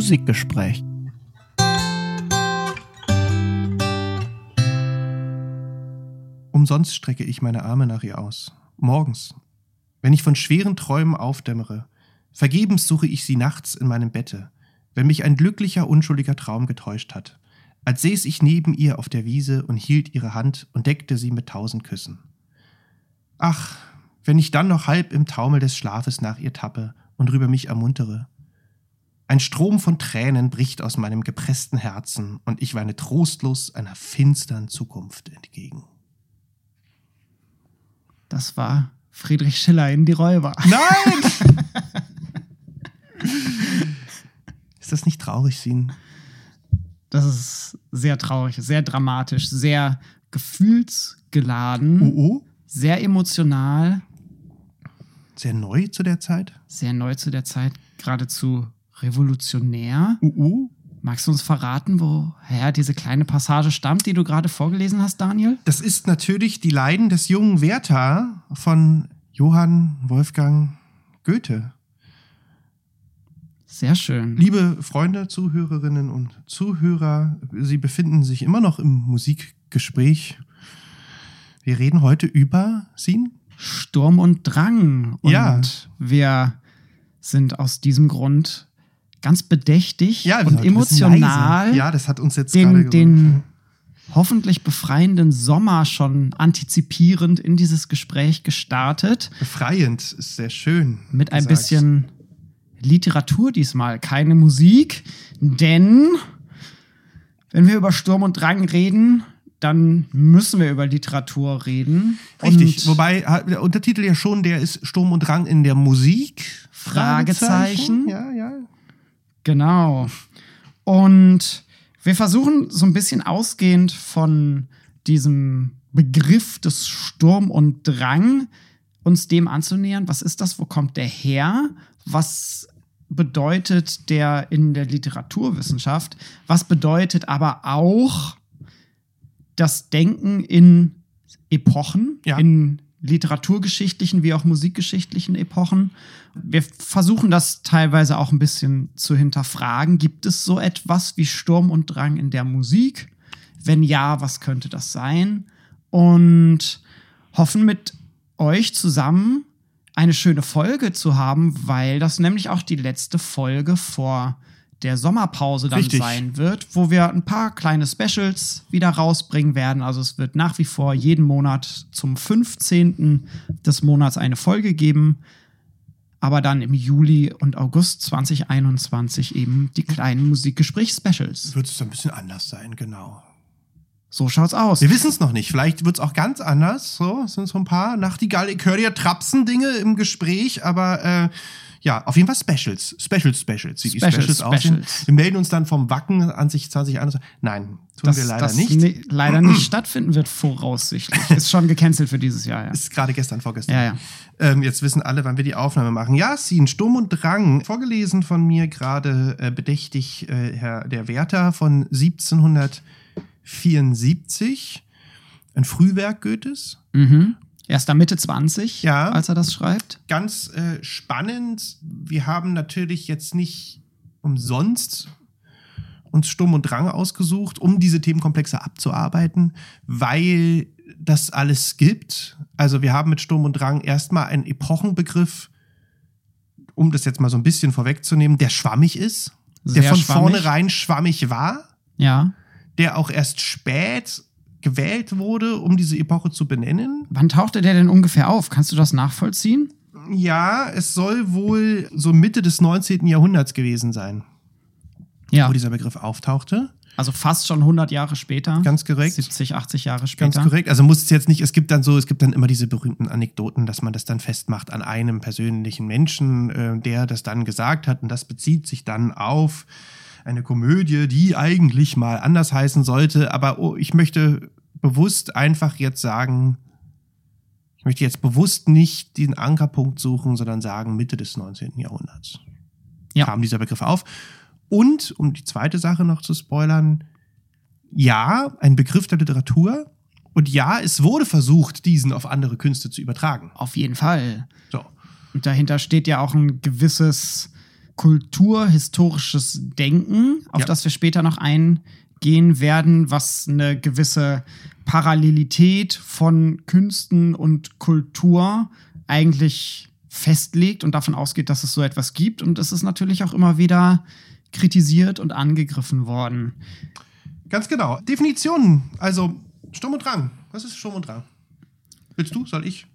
Musikgespräch. Umsonst strecke ich meine Arme nach ihr aus. Morgens, wenn ich von schweren Träumen aufdämmere, vergebens suche ich sie nachts in meinem Bette, wenn mich ein glücklicher, unschuldiger Traum getäuscht hat, als säß ich neben ihr auf der Wiese und hielt ihre Hand und deckte sie mit tausend Küssen. Ach, wenn ich dann noch halb im Taumel des Schlafes nach ihr tappe und rüber mich ermuntere. Ein Strom von Tränen bricht aus meinem gepressten Herzen und ich weine trostlos einer finstern Zukunft entgegen. Das war Friedrich Schiller in Die Räuber. Nein! ist das nicht traurig, Sin? Das ist sehr traurig, sehr dramatisch, sehr gefühlsgeladen, Oh, oh. sehr emotional, Sehr neu zu der Zeit? sehr neu zu der Zeit, geradezu revolutionär. Uh, uh. Magst du uns verraten, woher diese kleine Passage stammt, die du gerade vorgelesen hast, Daniel? Das ist natürlich die Leiden des jungen Werther von Johann Wolfgang Goethe. Sehr schön. Liebe Freunde, Zuhörerinnen und Zuhörer, Sie befinden sich immer noch im Musikgespräch. Wir reden heute über Sin. Sturm und Drang. Und Ja. wir sind aus diesem Grund ganz bedächtig sind und ein emotional. Ja, das hat uns jetzt den, den hoffentlich befreienden Sommer schon antizipierend in dieses Gespräch gestartet. befreiend, ist sehr schön. Mit ein gesagt. bisschen Literatur diesmal, keine Musik, denn wenn wir über Sturm und Drang reden, dann müssen wir über Literatur reden. Richtig, Und wobei der Untertitel ja schon, der ist Sturm und Drang in der Musik. Fragezeichen. Ja, ja. Genau. Und wir versuchen so ein bisschen ausgehend von diesem Begriff des Sturm und Drang uns dem anzunähern. Was ist das? Wo kommt der her? Was bedeutet der in der Literaturwissenschaft? Was bedeutet aber auch das Denken in Epochen, Ja. in literaturgeschichtlichen wie auch musikgeschichtlichen Epochen. Wir versuchen das teilweise auch ein bisschen zu hinterfragen. Gibt es so etwas wie Sturm und Drang in der Musik? Wenn ja, was könnte das sein? Und hoffen mit euch zusammen eine schöne Folge zu haben, weil das nämlich auch die letzte Folge vor der Sommerpause dann Richtig. sein wird, wo wir ein paar kleine Specials wieder rausbringen werden. Also es wird nach wie vor jeden Monat zum 15. des Monats eine Folge geben, aber dann im Juli und August 2021 eben die kleinen Musikgespräch-Specials. Wird es ein bisschen anders sein, genau. So schaut's aus. Wir wissen es noch nicht. Vielleicht wird es auch ganz anders. So, es sind so ein paar Nachtigall, ich höre ja Trapsen-Dinge im Gespräch, aber äh, ja, auf jeden Fall Specials. Specials, Specials. Wie die Specials, Specials, aussehen. Wir melden uns dann vom Wacken an sich 2021. Nein, tun dass wir leider das nicht. ni- leider nicht stattfinden wird, voraussichtlich. Ist schon gecancelt für dieses Jahr, ja. Ist gerade gestern, vorgestern. Ja, ja. Ähm, jetzt wissen alle, wann wir die Aufnahme machen. Ja, Sin, Sturm und Drang. Vorgelesen von mir gerade äh, bedächtig äh, Herr der Werther von 1774. Ein Frühwerk Goethes. Mhm. Erst da Mitte 20, Ja. als er das schreibt. Ganz äh, spannend. Wir haben natürlich jetzt nicht umsonst uns Sturm und Drang ausgesucht, um diese Themenkomplexe abzuarbeiten, weil das alles gibt. Also wir haben mit Sturm und Drang erstmal einen Epochenbegriff, um das jetzt mal so ein bisschen vorwegzunehmen, der schwammig ist, der Sehr von schwammig. vornherein schwammig war, Ja. der auch erst spät gewählt wurde, um diese Epoche zu benennen. Wann tauchte der denn ungefähr auf? Kannst du das nachvollziehen? Ja, es soll wohl so Mitte des 19. Jahrhunderts gewesen sein, Ja. wo dieser Begriff auftauchte. Also fast schon 100 Jahre später. Ganz korrekt. 70, 80 Jahre Ganz später. korrekt. Also muss es jetzt nicht, es gibt dann so, es gibt dann immer diese berühmten Anekdoten, dass man das dann festmacht an einem persönlichen Menschen, äh, der das dann gesagt hat. Und das bezieht sich dann auf eine Komödie, die eigentlich mal anders heißen sollte. Aber oh, ich möchte bewusst einfach jetzt sagen, ich möchte jetzt bewusst nicht den Ankerpunkt suchen, sondern sagen Mitte des 19. Jahrhunderts. Ja. Kam dieser Begriff auf. Und, um die zweite Sache noch zu spoilern, ja, ein Begriff der Literatur. Und ja, es wurde versucht, diesen auf andere Künste zu übertragen. Auf jeden Fall. So. Und dahinter steht ja auch ein gewisses kulturhistorisches Denken, auf Ja. das wir später noch eingehen werden, was eine gewisse Parallelität von Künsten und Kultur eigentlich festlegt und davon ausgeht, dass es so etwas gibt. Und es ist natürlich auch immer wieder kritisiert und angegriffen worden. Ganz genau. Definitionen. Also Sturm und Drang. Was ist Sturm und Drang? Willst du? Soll ich?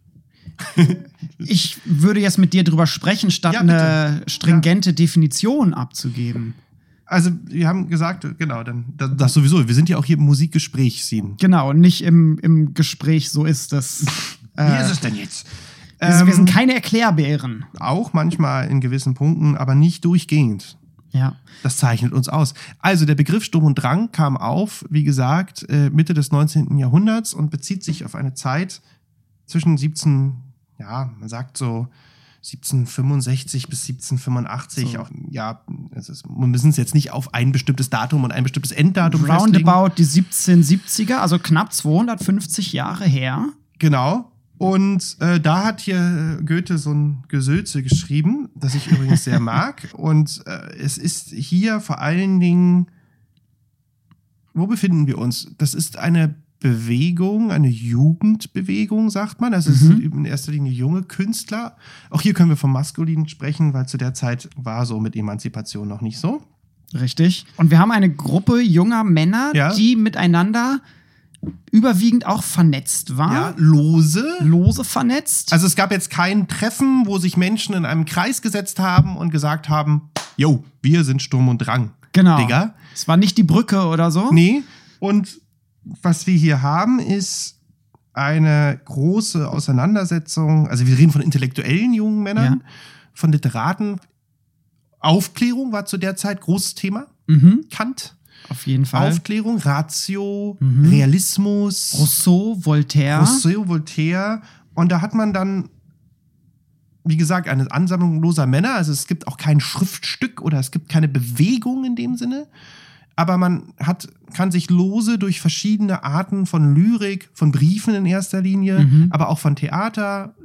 Ich würde jetzt mit dir drüber sprechen, statt Ja, eine stringente Definition abzugeben. Also, wir haben gesagt, genau, dann das, sowieso. Wir sind ja auch hier im Musikgespräch, Sin. Genau, nicht im, im Gespräch, so ist es. Wie Äh, ist es denn jetzt? wir, wir sind Ähm, keine Erklärbären. auch manchmal in gewissen Punkten, aber nicht durchgehend. Ja. Das zeichnet uns aus. Also der Begriff Sturm und Drang kam auf, wie gesagt, äh, Mitte des 19. Jahrhunderts und bezieht sich auf eine Zeit zwischen 17, ja, man sagt so 1765 bis 1785. So. Auch, ja, es ist, wir müssen es jetzt nicht auf ein bestimmtes Datum und ein bestimmtes Enddatum. Roundabout die 1770er, also knapp 250 Jahre her. Genau. Und äh, da hat hier Goethe so ein Gesülze geschrieben, das ich übrigens sehr mag. Und äh, es ist hier vor allen Dingen, wo befinden wir uns? Das ist eine Bewegung, eine Jugendbewegung, sagt man. Also es Mhm. sind in erster Linie junge Künstler. Auch hier können wir vom Maskulin sprechen, weil zu der Zeit war so mit Emanzipation noch nicht so. Richtig. Und wir haben eine Gruppe junger Männer, Ja. die miteinander überwiegend auch vernetzt waren. Ja, lose. Lose vernetzt. Also es gab jetzt kein Treffen, wo sich Menschen in einem Kreis gesetzt haben und gesagt haben, yo, wir sind Sturm und Drang. genau. Digga. Es war nicht die Brücke oder so. Nee. Und was wir hier haben, ist eine große Auseinandersetzung. Also wir reden von intellektuellen jungen Männern, von Literaten. Aufklärung war zu der Zeit großes Thema. Mhm. Kant. Auf jeden Fall. Aufklärung, Ratio, Mhm. Realismus. Rousseau, Voltaire. Rousseau, Voltaire. Und da hat man dann, wie gesagt, eine Ansammlung loser Männer. Also es gibt auch kein Schriftstück oder es gibt keine Bewegung in dem Sinne. Aber man hat, kann sich lose durch verschiedene Arten von Lyrik, von Briefen in erster Linie, Mhm. aber auch von Theater.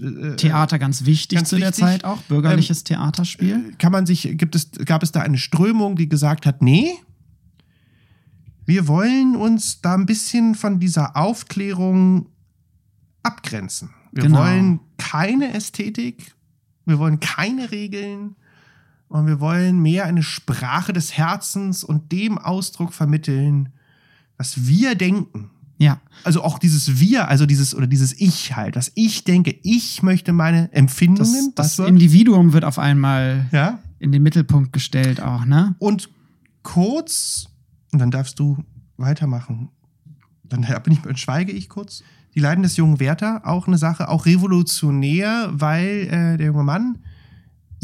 äh, Theater ganz wichtig Ganz zu der wichtig. Ähm, Zeit auch. Bürgerliches Theaterspiel. kann man sich, gibt es, gab es da eine Strömung, die gesagt hat, nee, wir wollen uns da ein bisschen von dieser Aufklärung abgrenzen. Wir Genau. wollen keine Ästhetik, wir wollen keine Regeln und wir wollen mehr eine Sprache des Herzens und dem Ausdruck vermitteln, was wir denken. Ja. Also auch dieses Wir, also dieses oder dieses Ich halt, dass ich denke, ich möchte meine Das, Empfindungen, das Buzzword, Individuum wird auf einmal ja, in den Mittelpunkt gestellt auch, ne? Und kurz, und dann darfst du weitermachen. Dann bin ich, dann schweige ich kurz. Die Leiden des jungen Werther, auch eine Sache, auch revolutionär, weil äh, der junge Mann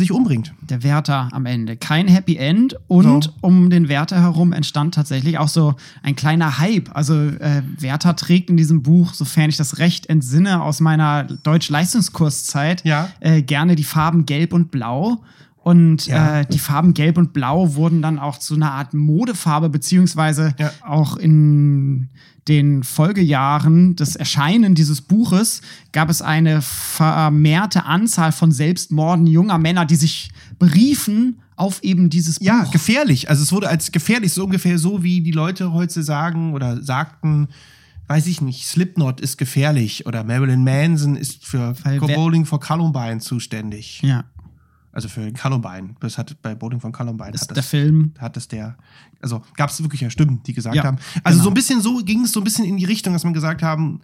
sich umbringt. Der Wärter am Ende. Kein Happy End und So. um den Wärter herum entstand tatsächlich auch so ein kleiner Hype. Also äh, Wärter trägt in diesem Buch, sofern ich das recht entsinne aus meiner Deutsch-Leistungskurszeit, Ja. äh, gerne die Farben Gelb und Blau. Und Ja. äh, die Farben Gelb und Blau wurden dann auch zu einer Art Modefarbe, beziehungsweise Ja. auch in den Folgejahren des Erscheinen dieses Buches gab es eine vermehrte Anzahl von Selbstmorden junger Männer, die sich beriefen auf eben dieses Buch. Ja, gefährlich. Also es wurde als gefährlich, so ungefähr so, wie die Leute heute sagen oder sagten, weiß ich nicht, Slipknot ist gefährlich oder Marilyn Manson ist für Bowling for Columbine zuständig. ja. Also für Columbine. Das hat bei Bowling von Columbine Das hat ist der Film. hat es der, also gab es wirklich ja Stimmen, die gesagt Ja, haben. Also genau. so ein bisschen so ging es so ein bisschen in die Richtung, dass man gesagt haben,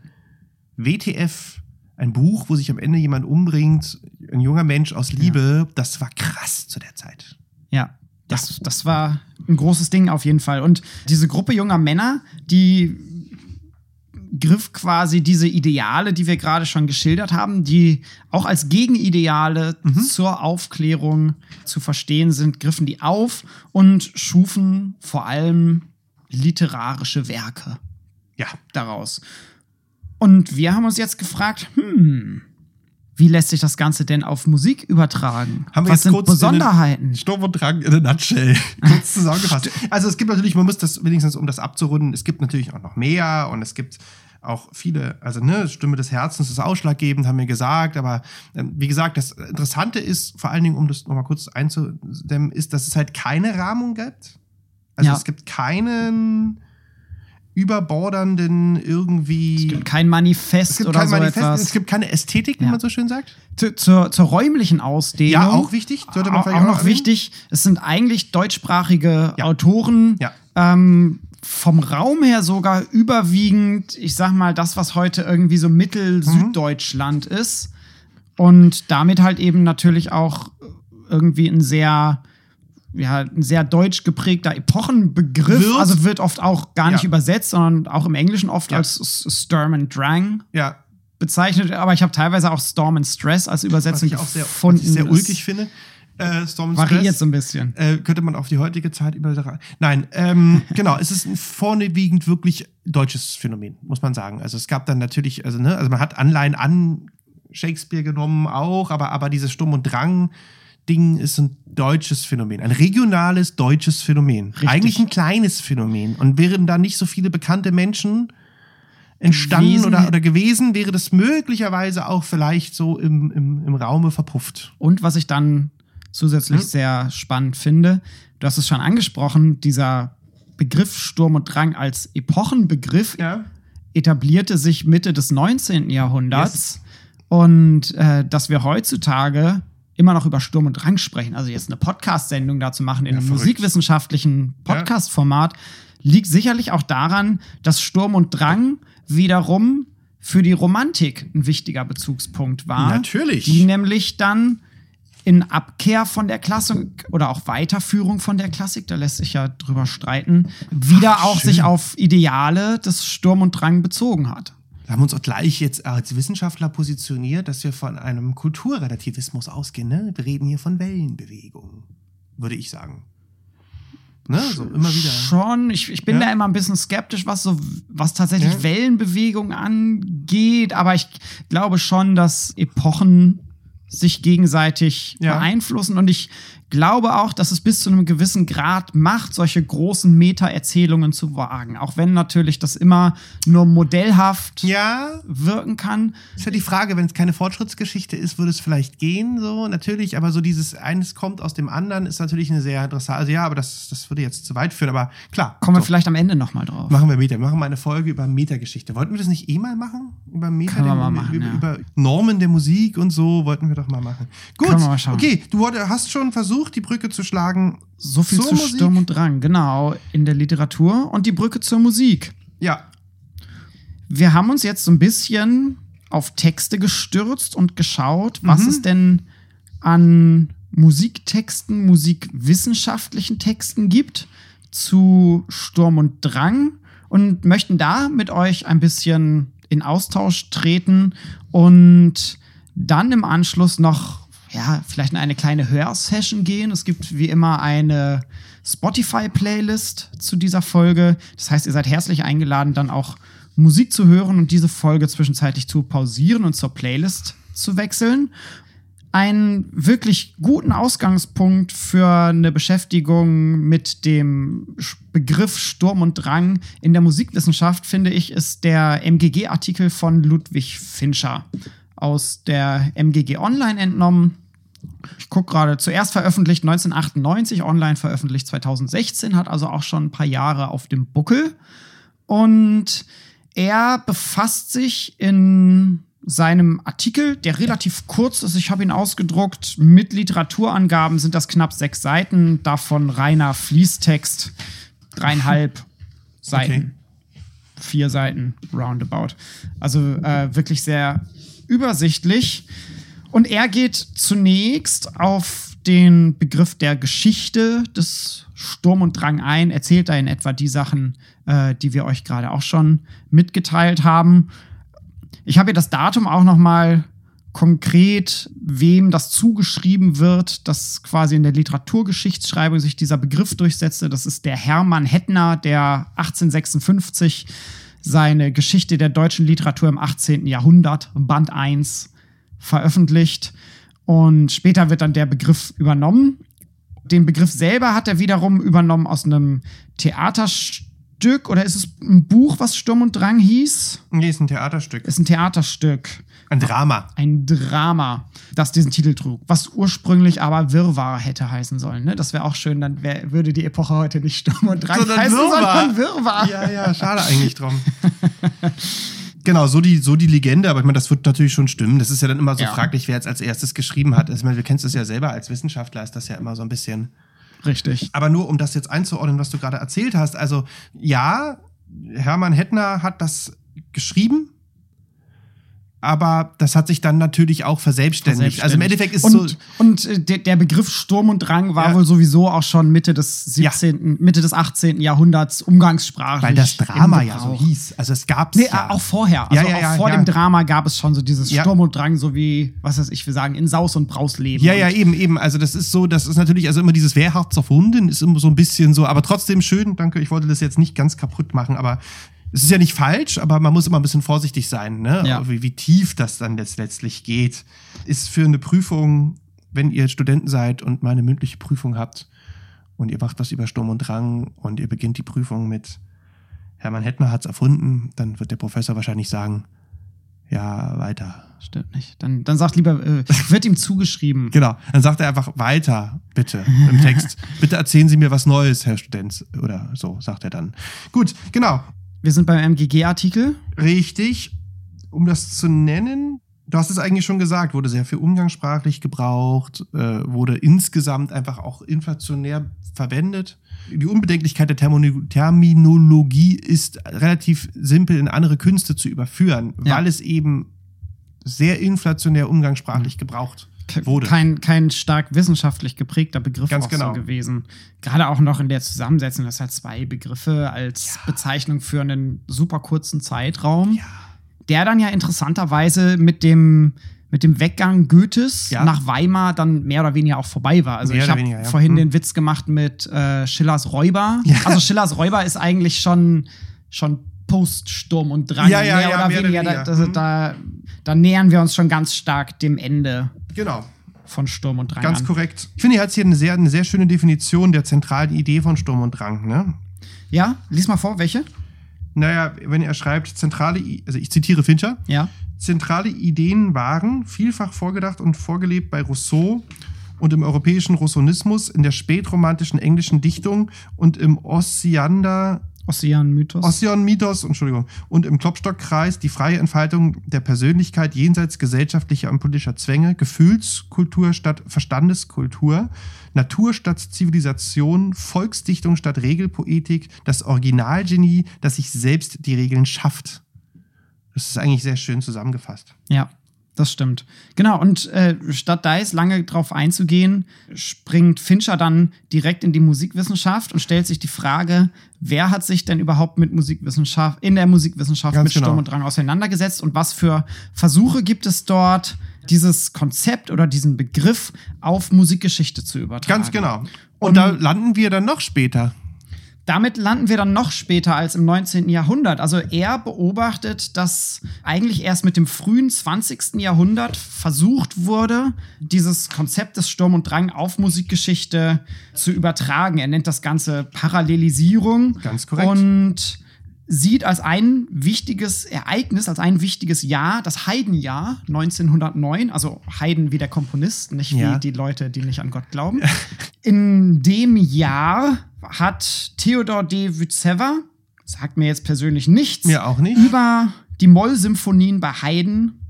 WTF, ein Buch, wo sich am Ende jemand umbringt, ein junger Mensch aus Liebe, das war krass zu der Zeit. Ja, das, das war ein großes Ding auf jeden Fall. Und diese Gruppe junger Männer, die griff quasi diese Ideale, die wir gerade schon geschildert haben, die auch als Gegenideale zur Aufklärung zu verstehen sind, griffen die auf und schufen vor allem literarische Werke Ja, daraus. Und wir haben uns jetzt gefragt, hm, wie lässt sich das Ganze denn auf Musik übertragen? Haben wir Was jetzt sind Besonderheiten? Sturm und Drang in a nutshell. Kurz zusammengefasst. Also es gibt natürlich, man muss das wenigstens, um das abzurunden, es gibt natürlich auch noch mehr und es gibt auch viele, also ne, Stimme des Herzens ist ausschlaggebend, haben wir gesagt, aber ähm, wie gesagt, das Interessante ist, vor allen Dingen, um das nochmal kurz einzudämmen, ist, dass es halt keine Rahmung gibt. Also Ja. es gibt keinen überbordernden irgendwie. Es gibt kein Manifest es gibt oder kein so Manifest, etwas. es gibt keine Ästhetik, wie Ja. man so schön sagt. Zu- zur, zur räumlichen Ausdehnung. Ja, auch wichtig. Sollte man auch, vielleicht auch noch erwähnen. wichtig, es sind eigentlich deutschsprachige Ja. Autoren. Ja. Ähm, vom Raum her sogar überwiegend, ich sag mal, das, was heute irgendwie so Mhm. Mittel-Süddeutschland ist. Und damit halt eben natürlich auch irgendwie ein sehr, ja, ein sehr deutsch geprägter Epochenbegriff. Wird- also wird oft auch gar nicht Ja. übersetzt, sondern auch im Englischen oft Ja. als Sturm and Drang Ja, bezeichnet. Aber ich habe teilweise auch Storm and Stress als was Übersetzung ich auch sehr, gefunden. was ich sehr ulkig finde. Äh, Storm Variiert Stress. so ein bisschen. Äh, könnte man auf die heutige Zeit über. Nein, ähm, genau, es ist ein vorwiegend wirklich deutsches Phänomen, muss man sagen. Also es gab dann natürlich, also, ne, also man hat Anleihen an Shakespeare genommen auch, aber, aber dieses Sturm- und Drang-Ding ist ein deutsches Phänomen, ein regionales deutsches Phänomen. Richtig. Eigentlich ein kleines Phänomen. Und wären da nicht so viele bekannte Menschen entstanden Gewesen. oder, oder gewesen, wäre das möglicherweise auch vielleicht so im, im, im Raume verpufft. Und was ich dann zusätzlich Hm? sehr spannend finde, du hast es schon angesprochen, dieser Begriff Sturm und Drang als Epochenbegriff Ja. etablierte sich Mitte des 19. Jahrhunderts. Und äh, dass wir heutzutage immer noch über Sturm und Drang sprechen, also jetzt eine Podcast-Sendung dazu machen in Ja, einem verrückt. musikwissenschaftlichen Podcast-Format, liegt sicherlich auch daran, dass Sturm und Drang wiederum für die Romantik ein wichtiger Bezugspunkt war. Natürlich. Die nämlich dann in Abkehr von der Klassik oder auch Weiterführung von der Klassik, da lässt sich ja drüber streiten, wieder Ach, auch sich auf Ideale des Sturm und Drang bezogen hat. Wir haben uns auch gleich jetzt als Wissenschaftler positioniert, dass wir von einem Kulturrelativismus ausgehen. Ne? Wir reden hier von Wellenbewegungen, würde ich sagen. Ne? So immer wieder. Schon, ich, ich bin Ja. da immer ein bisschen skeptisch, was so, was tatsächlich Ja. Wellenbewegung angeht, aber ich glaube schon, dass Epochen sich gegenseitig Ja. beeinflussen und ich glaube auch, dass es bis zu einem gewissen Grad macht, solche großen Meta-Erzählungen zu wagen. Auch wenn natürlich das immer nur modellhaft Ja, wirken kann. ist ja die Frage, wenn es keine Fortschrittsgeschichte ist, würde es vielleicht gehen, so natürlich, aber so dieses eines kommt aus dem anderen ist natürlich eine sehr interessante. Also ja, aber das, das würde jetzt zu weit führen, aber klar. Kommen wir so. vielleicht am Ende nochmal drauf. Machen wir Meta, machen wir eine Folge über Meta-Geschichte. Wollten wir das nicht eh mal machen? Über Meta, wir den- machen, über, ja. über Normen der Musik und so, wollten wir doch mal machen. Gut, wir mal schauen. okay, du hast schon versucht, die Brücke zu schlagen. So viel zu Musik. Sturm und Drang, genau, in der Literatur und die Brücke zur Musik. Ja, Wir haben uns jetzt so ein bisschen auf Texte gestürzt und geschaut, was Mhm. es denn an Musiktexten, musikwissenschaftlichen Texten gibt zu Sturm und Drang und möchten da mit euch ein bisschen in Austausch treten und dann im Anschluss noch, ja, vielleicht in eine kleine Hörsession gehen. Es gibt wie immer eine Spotify-Playlist zu dieser Folge. Das heißt, ihr seid herzlich eingeladen, dann auch Musik zu hören und diese Folge zwischenzeitlich zu pausieren und zur Playlist zu wechseln. Einen wirklich guten Ausgangspunkt für eine Beschäftigung mit dem Begriff Sturm und Drang in der Musikwissenschaft, finde ich, ist der MGG-Artikel von Ludwig Fincher aus der MGG Online entnommen. Ich gucke gerade, zuerst veröffentlicht 1998, online veröffentlicht 2016, hat also auch schon ein paar Jahre auf dem Buckel. Und er befasst sich in seinem Artikel, der relativ kurz ist, ich habe ihn ausgedruckt, mit Literaturangaben sind das knapp sechs Seiten, davon reiner Fließtext, dreieinhalb Seiten, vier Seiten roundabout. Also äh, wirklich sehr übersichtlich. Und er geht zunächst auf den Begriff der Geschichte des Sturm und Drang ein, erzählt da in etwa die Sachen, äh, die wir euch gerade auch schon mitgeteilt haben. Ich habe hier das Datum auch noch mal konkret, wem das zugeschrieben wird, dass quasi in der Literaturgeschichtsschreibung sich dieser Begriff durchsetzte. Das ist der Hermann Hettner, der 1856 seine Geschichte der deutschen Literatur im 18. Jahrhundert, Band 1, veröffentlicht. Und später wird dann der Begriff übernommen. Den Begriff selber hat er wiederum übernommen aus einem Stück oder ist es ein Buch, was Sturm und Drang hieß? Nee, ist ein Theaterstück. Ist ein Theaterstück. Ein Drama. Ein Drama, das diesen Titel trug. Was ursprünglich aber Wirrwarr hätte heißen sollen. Ne? Das wäre auch schön, dann wär, würde die Epoche heute nicht Sturm und Drang Sondern heißen, Wirrwarr. sondern Wirrwarr. Ja, ja, schade eigentlich drum. Genau, so die, so die Legende, aber ich meine, das wird natürlich schon stimmen. Das ist ja dann immer so Ja. fraglich, wer jetzt als erstes geschrieben hat. Ich meine, wir kennen es ja selber als Wissenschaftler, ist das ja immer so ein bisschen. Richtig. Aber nur um das jetzt einzuordnen, was du gerade erzählt hast. Also, ja, Hermann Hettner hat das geschrieben, aber das hat sich dann natürlich auch verselbstständigt. Also im Endeffekt ist und, so. Und äh, der, der Begriff Sturm und Drang war Ja. wohl sowieso auch schon Mitte des 17., Mitte des 18. Jahrhunderts umgangssprachlich. Weil das Drama ja so hieß. Also es gab es Nee, ja. auch vorher. Also Ja, ja, auch ja, vor ja. dem Drama gab es schon so dieses Ja. Sturm und Drang, so wie, was weiß ich, wir sagen, in Saus und Braus leben. Ja, ja, eben, eben. Also das ist so, das ist natürlich, also immer dieses Wehrharz auf Hunden ist immer so ein bisschen so, aber trotzdem schön, danke, ich wollte das jetzt nicht ganz kaputt machen, aber es ist ja nicht falsch, aber man muss immer ein bisschen vorsichtig sein, ne? Ja. Wie, wie tief das dann jetzt letztlich geht. Ist für eine Prüfung, wenn ihr Studenten seid und mal eine mündliche Prüfung habt und ihr macht was über Sturm und Drang und ihr beginnt die Prüfung mit Hermann Hettner hat's erfunden, dann wird der Professor wahrscheinlich sagen, ja, weiter. Stimmt nicht. Dann, dann sagt lieber, äh, wird ihm zugeschrieben. Genau. Dann sagt er einfach weiter, bitte, im Text. bitte erzählen Sie mir was Neues, Herr Student. Oder so, sagt er dann. Gut, genau. Wir sind beim MGG-Artikel. Richtig. Um das zu nennen, du hast es eigentlich schon gesagt, wurde sehr viel umgangssprachlich gebraucht, äh, wurde insgesamt einfach auch inflationär verwendet. Die Unbedenklichkeit der Termino- Terminologie ist relativ simpel in andere Künste zu überführen, Ja. weil es eben sehr inflationär umgangssprachlich gebraucht wurde. Kein, kein stark wissenschaftlich geprägter Begriff Ganz auch genau. so gewesen. Gerade auch noch in der Zusammensetzung, das halt zwei Begriffe als Bezeichnung für einen super kurzen Zeitraum, Ja. der dann ja interessanterweise mit dem mit dem Weggang Goethes Ja. nach Weimar dann mehr oder weniger auch vorbei war. Also Mehr ich habe ja. vorhin Hm. den Witz gemacht mit äh, Schillers Räuber. Ja. Also Schillers Räuber ist eigentlich schon, schon Post-Sturm und Drang. Ja, ja, mehr ja, oder mehr weniger. Da, also Hm. da, da nähern wir uns schon ganz stark dem Ende Genau. von Sturm und Drang Ganz an. korrekt. Ich finde, er hat hier eine sehr, eine sehr schöne Definition der zentralen Idee von Sturm und Drang. Ne? Ja, lies mal vor, welche? Naja, wenn er schreibt, zentrale, also ich zitiere Fincher, Ja. zentrale Ideen waren vielfach vorgedacht und vorgelebt bei Rousseau und im europäischen Rousseauismus, in der spätromantischen englischen Dichtung und im Osiander Ossian-Mythos. Ossian-Mythos, Entschuldigung, und im Klopstock-Kreis die freie Entfaltung der Persönlichkeit jenseits gesellschaftlicher und politischer Zwänge, Gefühlskultur statt Verstandeskultur, Natur statt Zivilisation, Volksdichtung statt Regelpoetik, das Originalgenie, das sich selbst die Regeln schafft. Das ist eigentlich sehr schön zusammengefasst. Ja, das stimmt. Genau, und äh, statt da jetzt lange drauf einzugehen, springt Fincher dann direkt in die Musikwissenschaft und stellt sich die Frage, wer hat sich denn überhaupt mit Musikwissenschaft, in der Musikwissenschaft Ganz mit Sturm genau. und Drang auseinandergesetzt und was für Versuche gibt es dort, dieses Konzept oder diesen Begriff auf Musikgeschichte zu übertragen. Ganz genau. Und, Und- da landen wir dann noch später. Damit landen wir dann noch später als im 19. Jahrhundert. Also er beobachtet, dass eigentlich erst mit dem frühen 20. Jahrhundert versucht wurde, dieses Konzept des Sturm und Drang auf Musikgeschichte zu übertragen. Er nennt das Ganze Parallelisierung. Ganz korrekt. Und sieht als ein wichtiges Ereignis, als ein wichtiges Jahr, das Heidenjahr 1909, also Haydn wie der Komponist, nicht Ja. wie die Leute, die nicht an Gott glauben. In dem Jahr hat Theodor de Wyzewa, sagt mir jetzt persönlich nichts, Mir auch nicht. über die Mollsymphonien bei Haydn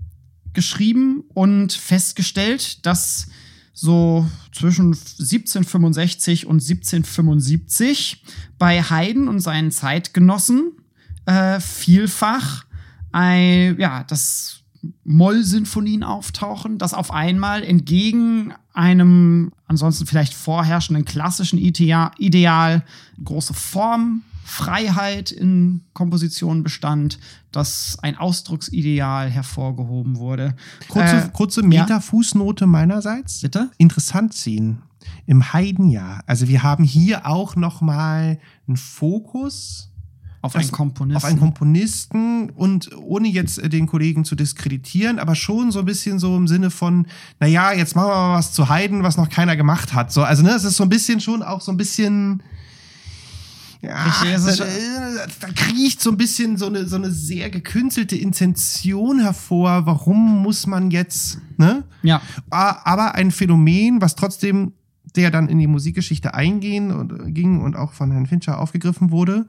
geschrieben und festgestellt, dass so zwischen 1765 und 1775 bei Haydn und seinen Zeitgenossen äh, vielfach ein, ja, das Mollsinfonien auftauchen, dass auf einmal entgegen einem ansonsten vielleicht vorherrschenden klassischen Idea- Ideal große Formfreiheit in Kompositionen bestand, dass ein Ausdrucksideal hervorgehoben wurde. Kurze, Äh, kurze ja. Metafußnote meinerseits. Bitte? interessant ziehen. Im Heidenjahr. Also wir haben hier auch noch mal einen Fokus Auf einen Komponisten. auf einen Komponisten und ohne jetzt äh, den Kollegen zu diskreditieren, aber schon so ein bisschen so im Sinne von, na ja, jetzt machen wir mal was zu Haydn, was noch keiner gemacht hat. So, also ne, es ist so ein bisschen schon auch so ein bisschen Ja, Richtig, da, da kriecht so ein bisschen so eine, so eine sehr gekünstelte Intention hervor. Warum muss man jetzt, ne? Ja. Aber ein Phänomen, was trotzdem, der dann in die Musikgeschichte eingehen und äh, ging und auch von Herrn Fincher aufgegriffen wurde,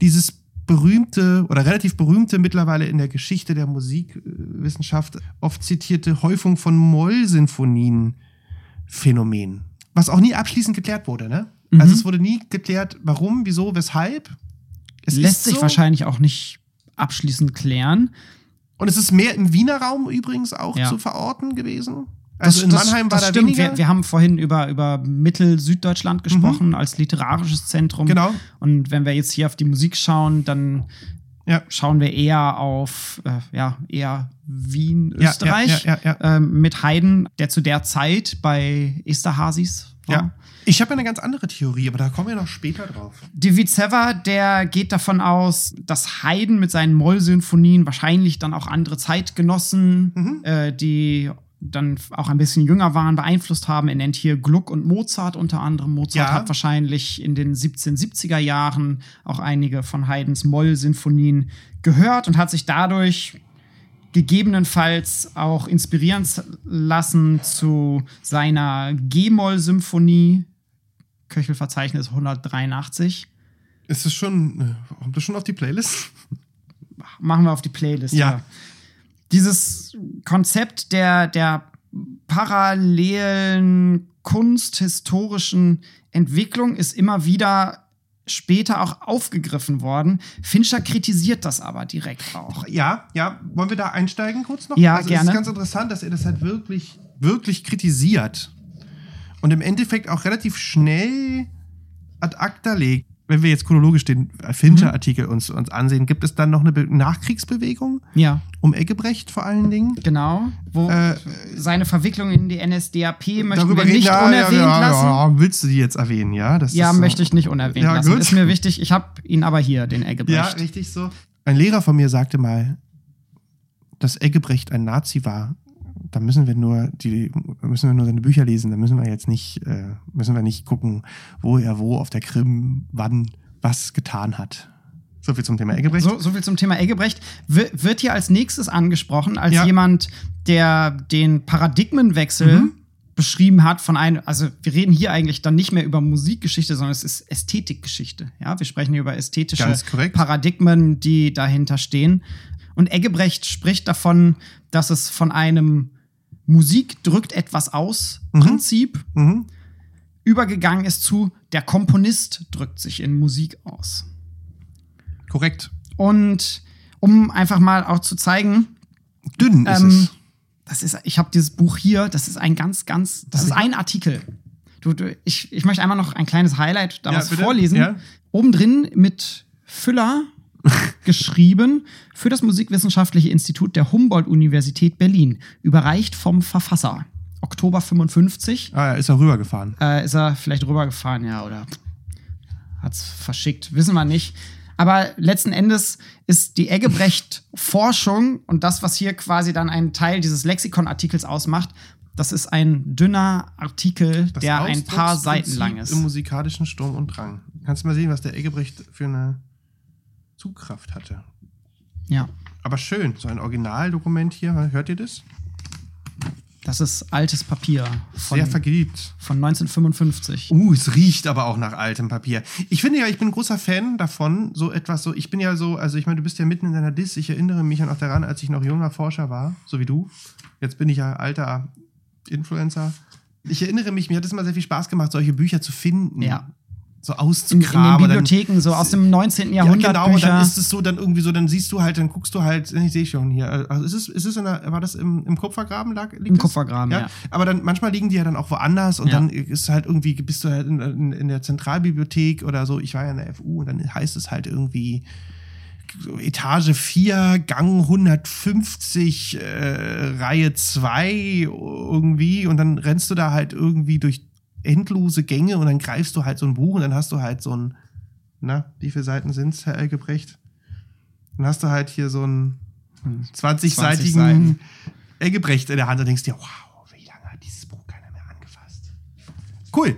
dieses berühmte oder relativ berühmte mittlerweile in der Geschichte der Musikwissenschaft oft zitierte Häufung von Mollsinfonien Phänomen, was auch nie abschließend geklärt wurde, ne? Mhm. Also es wurde nie geklärt, warum, wieso, weshalb. Es Lässt sich so. wahrscheinlich auch nicht abschließend klären. Und es ist mehr im Wiener Raum übrigens auch Ja. zu verorten gewesen. Also Das- in das- Mannheim war das da stimmt. weniger. Wir, wir haben vorhin über, über Mittel-Süddeutschland gesprochen als literarisches Zentrum. Genau. Und wenn wir jetzt hier auf die Musik schauen, dann Ja. schauen wir eher auf ja, ja, eher Wien, Ja, Österreich. ja, ja, ja. Ähm, mit Haydn, der zu der Zeit bei Esterhazys war. Ja. Ich habe ja eine ganz andere Theorie, aber da kommen wir noch später drauf. David Sever, der geht davon aus, dass Haydn mit seinen Mollsymphonien wahrscheinlich dann auch andere Zeitgenossen, Mhm. äh, die dann auch ein bisschen jünger waren, beeinflusst haben. Er nennt hier Gluck und Mozart unter anderem. Mozart Ja. hat wahrscheinlich in den 1770er Jahren auch einige von Haydns Moll-Sinfonien gehört und hat sich dadurch gegebenenfalls auch inspirieren lassen zu seiner G-Moll-Symphonie, Köchelverzeichnis 183. Ist es schon, äh, kommt das schon auf die Playlist? machen wir auf die Playlist. Ja. Dieses Konzept der, der parallelen kunsthistorischen Entwicklung ist immer wieder später auch aufgegriffen worden. Fincher kritisiert das aber direkt auch. Ja, ja. Wollen wir da einsteigen kurz noch? Ja, also Es gerne. ist ganz interessant, dass er das halt wirklich, wirklich kritisiert. Und im Endeffekt auch relativ schnell ad acta legt. Wenn wir jetzt chronologisch den Fincher-Artikel uns, uns ansehen, gibt es dann noch eine Be Nachkriegsbewegung Ja, um Eggebrecht vor allen Dingen? genau. Wo Äh, seine Verwicklung in die NSDAP möchten wir reden- nicht ja, unerwähnt ja, ja, lassen. Ja, willst du die jetzt erwähnen, ja? Das Ja, so- möchte ich nicht unerwähnt Ja, lassen. gut. Ist mir wichtig. Ich habe ihn aber hier, den Eggebrecht. Ja, richtig so. Ein Lehrer von mir sagte mal, dass Eggebrecht ein Nazi war. Da müssen wir nur die müssen wir nur seine Bücher lesen. Da müssen wir jetzt nicht äh, müssen wir nicht gucken, wo er wo auf der Krim wann was getan hat. So viel zum Thema Eggebrecht. So, so viel zum Thema Eggebrecht. Wir, wird hier als nächstes angesprochen, als Ja. jemand, der den Paradigmenwechsel Mhm. beschrieben hat von einem, also wir reden hier eigentlich dann nicht mehr über Musikgeschichte, sondern es ist Ästhetikgeschichte. Ja, wir sprechen hier über ästhetische. Paradigmen, die dahinter stehen. Und Eggebrecht spricht davon, dass es von einem Musik drückt etwas aus Mhm. Prinzip Mhm. übergegangen ist zu der Komponist drückt sich in Musik aus. Korrekt. Und um einfach mal auch zu zeigen, Dünn ist ähm, es. das ist, ich habe dieses Buch hier, das ist ein ganz, ganz, das ist ein Artikel. Du, du, ich, ich möchte einmal noch ein kleines Highlight daraus Ja, vorlesen. Ja. Oben drin mit Füller geschrieben für das Musikwissenschaftliche Institut der Humboldt-Universität Berlin, überreicht vom Verfasser. Oktober 55 Ah, ja, ist er rübergefahren. äh, ist er vielleicht rübergefahren, ja, oder hat's verschickt, wissen wir nicht. Aber letzten Endes ist die Eggebrecht-Forschung und das, was hier quasi dann einen Teil dieses Lexikon-Artikels ausmacht, das ist ein dünner Artikel, Das der ein paar Seiten lang ist. Im musikalischen Sturm und Drang. Kannst du mal sehen, was der Eggebrecht für eine Zugkraft hatte. Ja, Aber schön, so ein Originaldokument hier. Hört ihr das? das ist altes Papier von, Sehr vergilbt. von 1955. Uh, es riecht aber auch nach altem Papier. Ich finde ja, ich bin ein großer Fan davon, so etwas so. Ich bin ja so, also ich meine, du bist ja mitten in deiner Diss. Ich erinnere mich ja noch daran, als ich noch junger Forscher war, so wie du. Jetzt bin ich ja alter Influencer. Ich erinnere mich, mir hat es immer sehr viel Spaß gemacht, solche Bücher zu finden. Ja. So In, in den auszugraben. und dann- Bibliotheken, so aus dem 19. Jahrhundert. Ja, genau, und Bücher. dann ist es so, dann irgendwie so, dann siehst du halt, dann guckst du halt, ich sehe schon hier, also ist es, ist es in der, war das im, im Kupfergraben lag? liegt Im das? Kupfergraben, ja. Aber dann, manchmal liegen die ja dann auch woanders und Ja. dann ist halt irgendwie, bist du halt in, in, in der Zentralbibliothek oder so, ich war ja in der FU und dann heißt es halt irgendwie, so Etage 4, Gang 150, äh, Reihe 2 irgendwie und dann rennst du da halt irgendwie durch endlose Gänge und dann greifst du halt so ein Buch und dann hast du halt so ein, na, wie viele Seiten sind's, Herr Elgebrecht? Dann hast du halt hier so einen 20-seitigen Seiten. Elgebrecht in der Hand und denkst dir, wow, wie lange hat dieses Buch keiner mehr angefasst? Cool.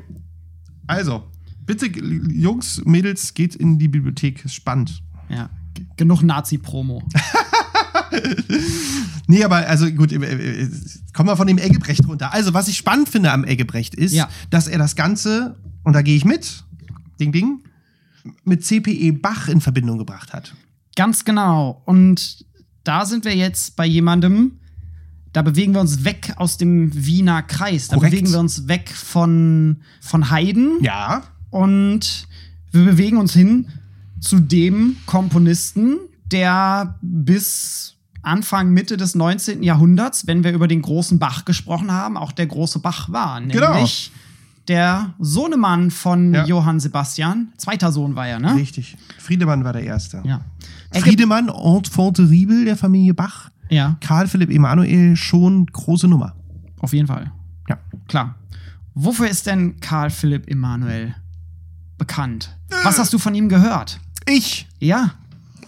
Also, bitte, Jungs, Mädels, geht in die Bibliothek. Spannend. Ja. Genug Nazi-Promo. Nee, aber also gut, äh, äh, kommen wir von dem Eggebrecht runter. Also, was ich spannend finde am Eggebrecht ist, Ja. dass er das Ganze, und da gehe ich mit, Ding Ding, mit CPE Bach in Verbindung gebracht hat. Ganz genau. Und da sind wir jetzt bei jemandem, da bewegen wir uns weg aus dem Wiener Kreis. Da Korrekt. bewegen wir uns weg von, von Haydn. Ja. Und wir bewegen uns hin zu dem Komponisten, der bis Anfang, Mitte des 19. Jahrhunderts, wenn wir über den großen Bach gesprochen haben, auch der große Bach war. Genau. Nämlich der Sohnemann von Ja. Johann Sebastian. Zweiter Sohn war er, ne? Richtig. Friedemann war der Erste. Ja. Friedemann, Enfant terrible der Familie Bach. Ja, Karl Philipp Emanuel, schon große Nummer. auf jeden Fall. Ja. Klar. Wofür ist denn Karl Philipp Emanuel bekannt? Was hast du von ihm gehört? Ich. Ja.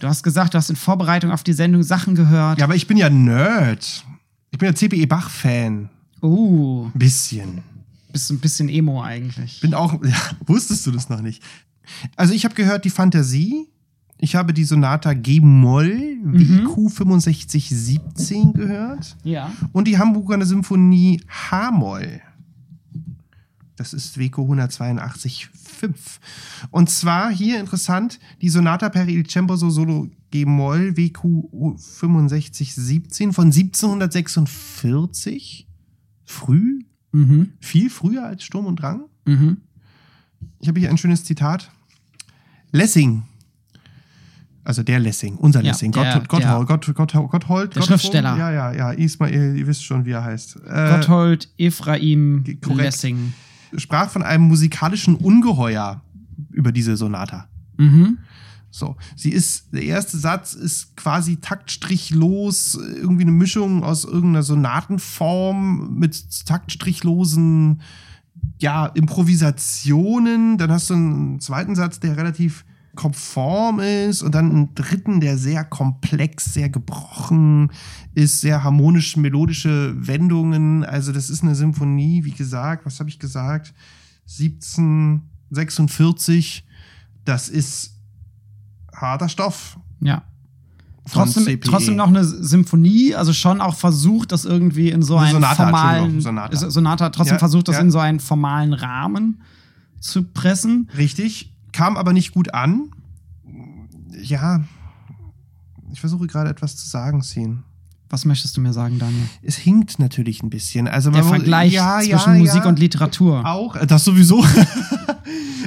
Du hast gesagt, du hast in Vorbereitung auf die Sendung Sachen gehört. Ja, aber ich bin ja Nerd. Ich bin ja CPE Bach-Fan. Uh, Ein bisschen. bist ein bisschen Emo eigentlich. Bin auch, ja, wusstest du das noch nicht? Also ich habe gehört die Fantasie. Ich habe die Sonata G-Moll WQ 6517 gehört. Ja. Und die Hamburger Symphonie H-Moll. Das ist WQ 182 5. Und zwar hier interessant, die Sonata per il Cembalo Solo G-Moll WQ 6517 von 1746. Früh, Mhm. viel früher als Sturm und Drang. Mhm. Ich habe hier ein schönes Zitat. Lessing. Also der Lessing, unser Ja, Lessing. der- Gott, Gotthold, Gott, Gott, Gotthold. Der Schriftsteller. Ja, ja, ja. Ismail, ihr wisst schon, wie er heißt. Äh, Gotthold Ephraim korrekt. Lessing. Sprach von einem musikalischen Ungeheuer über diese Sonata. Mhm. So, sie ist, der erste Satz ist quasi taktstrichlos, irgendwie eine Mischung aus irgendeiner Sonatenform mit taktstrichlosen, ja, Improvisationen. Dann hast du einen zweiten Satz, der relativ konform ist und dann einen dritten, der sehr komplex, sehr gebrochen ist, sehr harmonisch melodische Wendungen. Also das ist eine Symphonie, wie gesagt, was habe ich gesagt? 1746. Das ist harter Stoff. Ja. Trotzdem, CPE. trotzdem noch eine Symphonie, also schon auch versucht, das irgendwie in so Eine einen Sonata, formalen. Sonata. Sonata trotzdem Ja, versucht, das ja. in so einen formalen Rahmen zu pressen. Richtig, kam aber nicht gut an. Ja, ich versuche gerade etwas zu sagen, Sien. Was möchtest du mir sagen, Daniel? Es hinkt natürlich ein bisschen. Also Der Vergleich ja, zwischen ja, Musik ja. und Literatur. Auch, äh, das sowieso.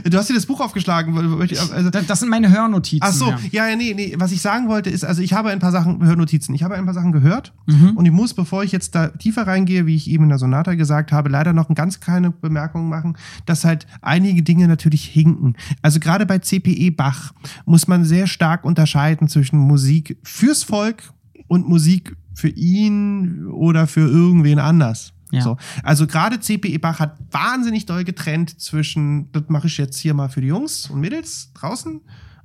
du hast dir das Buch aufgeschlagen. Also, Da- Das sind meine Hörnotizen. ach so, ja. ja, ja, nee, nee. Was ich sagen wollte ist, also ich habe ein paar Sachen, Hörnotizen, ich habe ein paar Sachen gehört Mhm. und ich muss, bevor ich jetzt da tiefer reingehe, wie ich eben in der Sonata gesagt habe, leider noch eine ganz kleine Bemerkung machen, dass halt einige Dinge natürlich hinken. Also gerade bei CPE Bach muss man sehr stark unterscheiden zwischen Musik fürs Volk und Musik für ihn oder für irgendwen anders. Ja. So. Also gerade CPE Bach hat wahnsinnig doll getrennt zwischen, das mache ich jetzt hier mal für die Jungs und Mädels draußen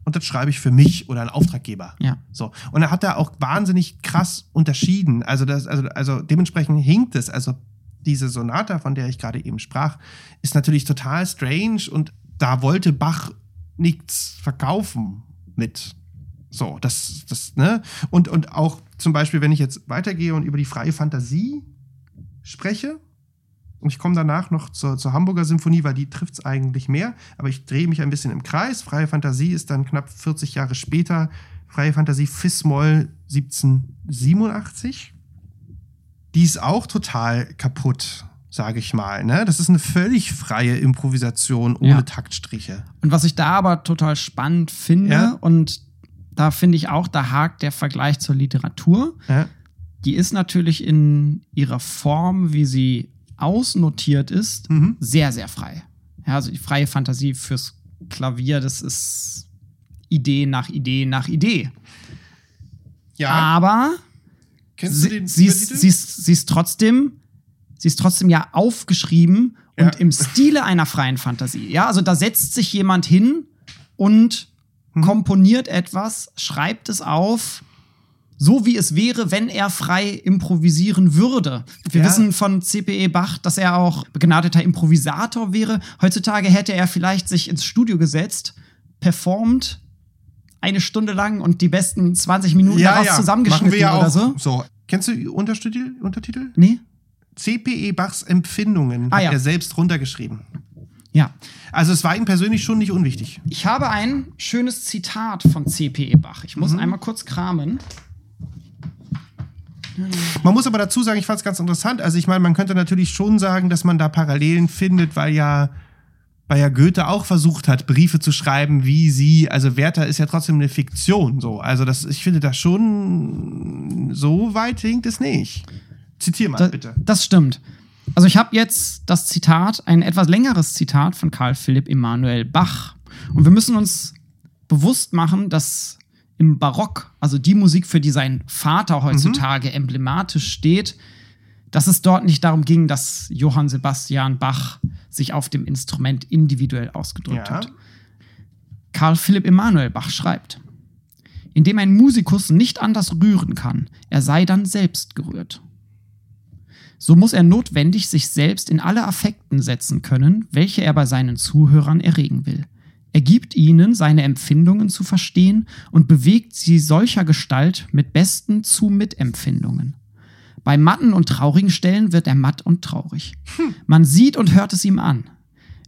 und das schreibe ich für mich oder einen Auftraggeber. Ja. So. Und er hat da auch wahnsinnig krass unterschieden. Also, das, also, also dementsprechend hinkt es. Also diese Sonata, von der ich gerade eben sprach, ist natürlich total strange und da wollte Bach nichts verkaufen mit. So, das, das, ne? Und, und auch zum Beispiel, wenn ich jetzt weitergehe und über die freie Fantasie spreche, und ich komme danach noch zur, zur Hamburger Symphonie, weil die trifft es eigentlich mehr, aber ich drehe mich ein bisschen im Kreis. Freie Fantasie ist dann knapp 40 Jahre später. Freie Fantasie Fis-Moll 1787. Die ist auch total kaputt, sage ich mal. Ne? Das ist eine völlig freie Improvisation ohne Ja. Taktstriche. Und was ich da aber total spannend finde, Ja. und da finde ich auch, da hakt der Vergleich zur Literatur. Ja? Die ist natürlich in ihrer Form, wie sie ausnotiert ist, Mhm. sehr, sehr frei. Ja, also die freie Fantasie fürs Klavier, das ist Idee nach Idee nach Idee. ja. Aber Kennst du sie, den sie, ist, sie, ist, sie ist trotzdem, sie ist trotzdem ja aufgeschrieben Ja. und im Stile einer freien Fantasie. Ja, also da setzt sich jemand hin und Mhm. komponiert etwas, schreibt es auf, so wie es wäre, wenn er frei improvisieren würde. Wir Ja. wissen von CPE Bach, dass er auch begnadeter Improvisator wäre. Heutzutage hätte er vielleicht sich ins Studio gesetzt, performt eine Stunde lang und die besten 20 Minuten daraus zusammengeschnitten Machen wir ja oder so. So. Kennst du Untertitel? Untertitel? Nee? CPE Bachs Empfindungen Ah, hat ja. er selbst runtergeschrieben. Ja. Also es war ihm persönlich schon nicht unwichtig. Ich habe ein schönes Zitat von CPE Bach. Ich muss Mhm. einmal kurz kramen. Man muss aber dazu sagen, ich fand es ganz interessant. Also ich meine, man könnte natürlich schon sagen, dass man da Parallelen findet, weil ja, weil ja Goethe auch versucht hat, Briefe zu schreiben, wie sie, also Werther ist ja trotzdem eine Fiktion, so. Also das, ich finde das schon, so weit hinkt es nicht. Zitier mal, Da, bitte. Das stimmt. Also ich habe jetzt das Zitat, ein etwas längeres Zitat von Karl Philipp Emanuel Bach. Und wir müssen uns bewusst machen, dass im Barock, also die Musik, für die sein Vater heutzutage emblematisch steht, dass es dort nicht darum ging, dass Johann Sebastian Bach sich auf dem Instrument individuell ausgedrückt Ja. hat. Karl Philipp Emanuel Bach schreibt, indem ein Musikus nicht anders rühren kann, er sei dann selbst gerührt. So muss er notwendig sich selbst in alle Affekten setzen können, welche er bei seinen Zuhörern erregen will. Er gibt ihnen seine Empfindungen zu verstehen und bewegt sie solcher Gestalt mit besten zu Mitempfindungen. Bei matten und traurigen Stellen wird er matt und traurig. Man sieht und hört es ihm an.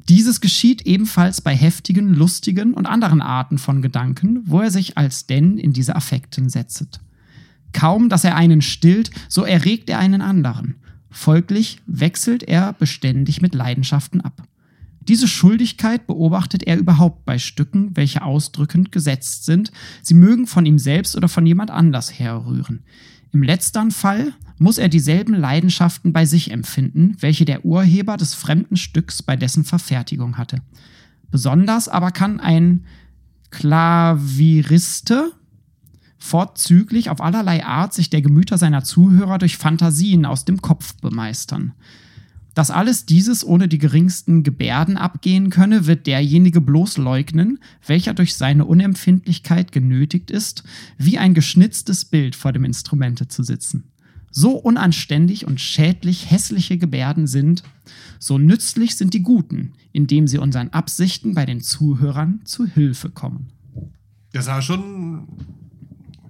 Dieses geschieht ebenfalls bei heftigen, lustigen und anderen Arten von Gedanken, wo er sich als denn in diese Affekten setzet. Kaum, dass er einen stillt, so erregt er einen anderen. Folglich wechselt er beständig mit Leidenschaften ab. Diese Schuldigkeit beobachtet er überhaupt bei Stücken, welche ausdrückend gesetzt sind, sie mögen von ihm selbst oder von jemand anders herrühren. Im letztern Fall muss er dieselben Leidenschaften bei sich empfinden, welche der Urheber des fremden Stücks bei dessen Verfertigung hatte. Besonders aber kann ein Klavieriste vorzüglich auf allerlei Art sich der Gemüter seiner Zuhörer durch Fantasien aus dem Kopf bemeistern. Dass alles dieses ohne die geringsten Gebärden abgehen könne, wird derjenige bloß leugnen, welcher durch seine Unempfindlichkeit genötigt ist, wie ein geschnitztes Bild vor dem Instrumente zu sitzen. So unanständig und schädlich hässliche Gebärden sind, so nützlich sind die guten, indem sie unseren Absichten bei den Zuhörern zu Hilfe kommen. Das war schon ein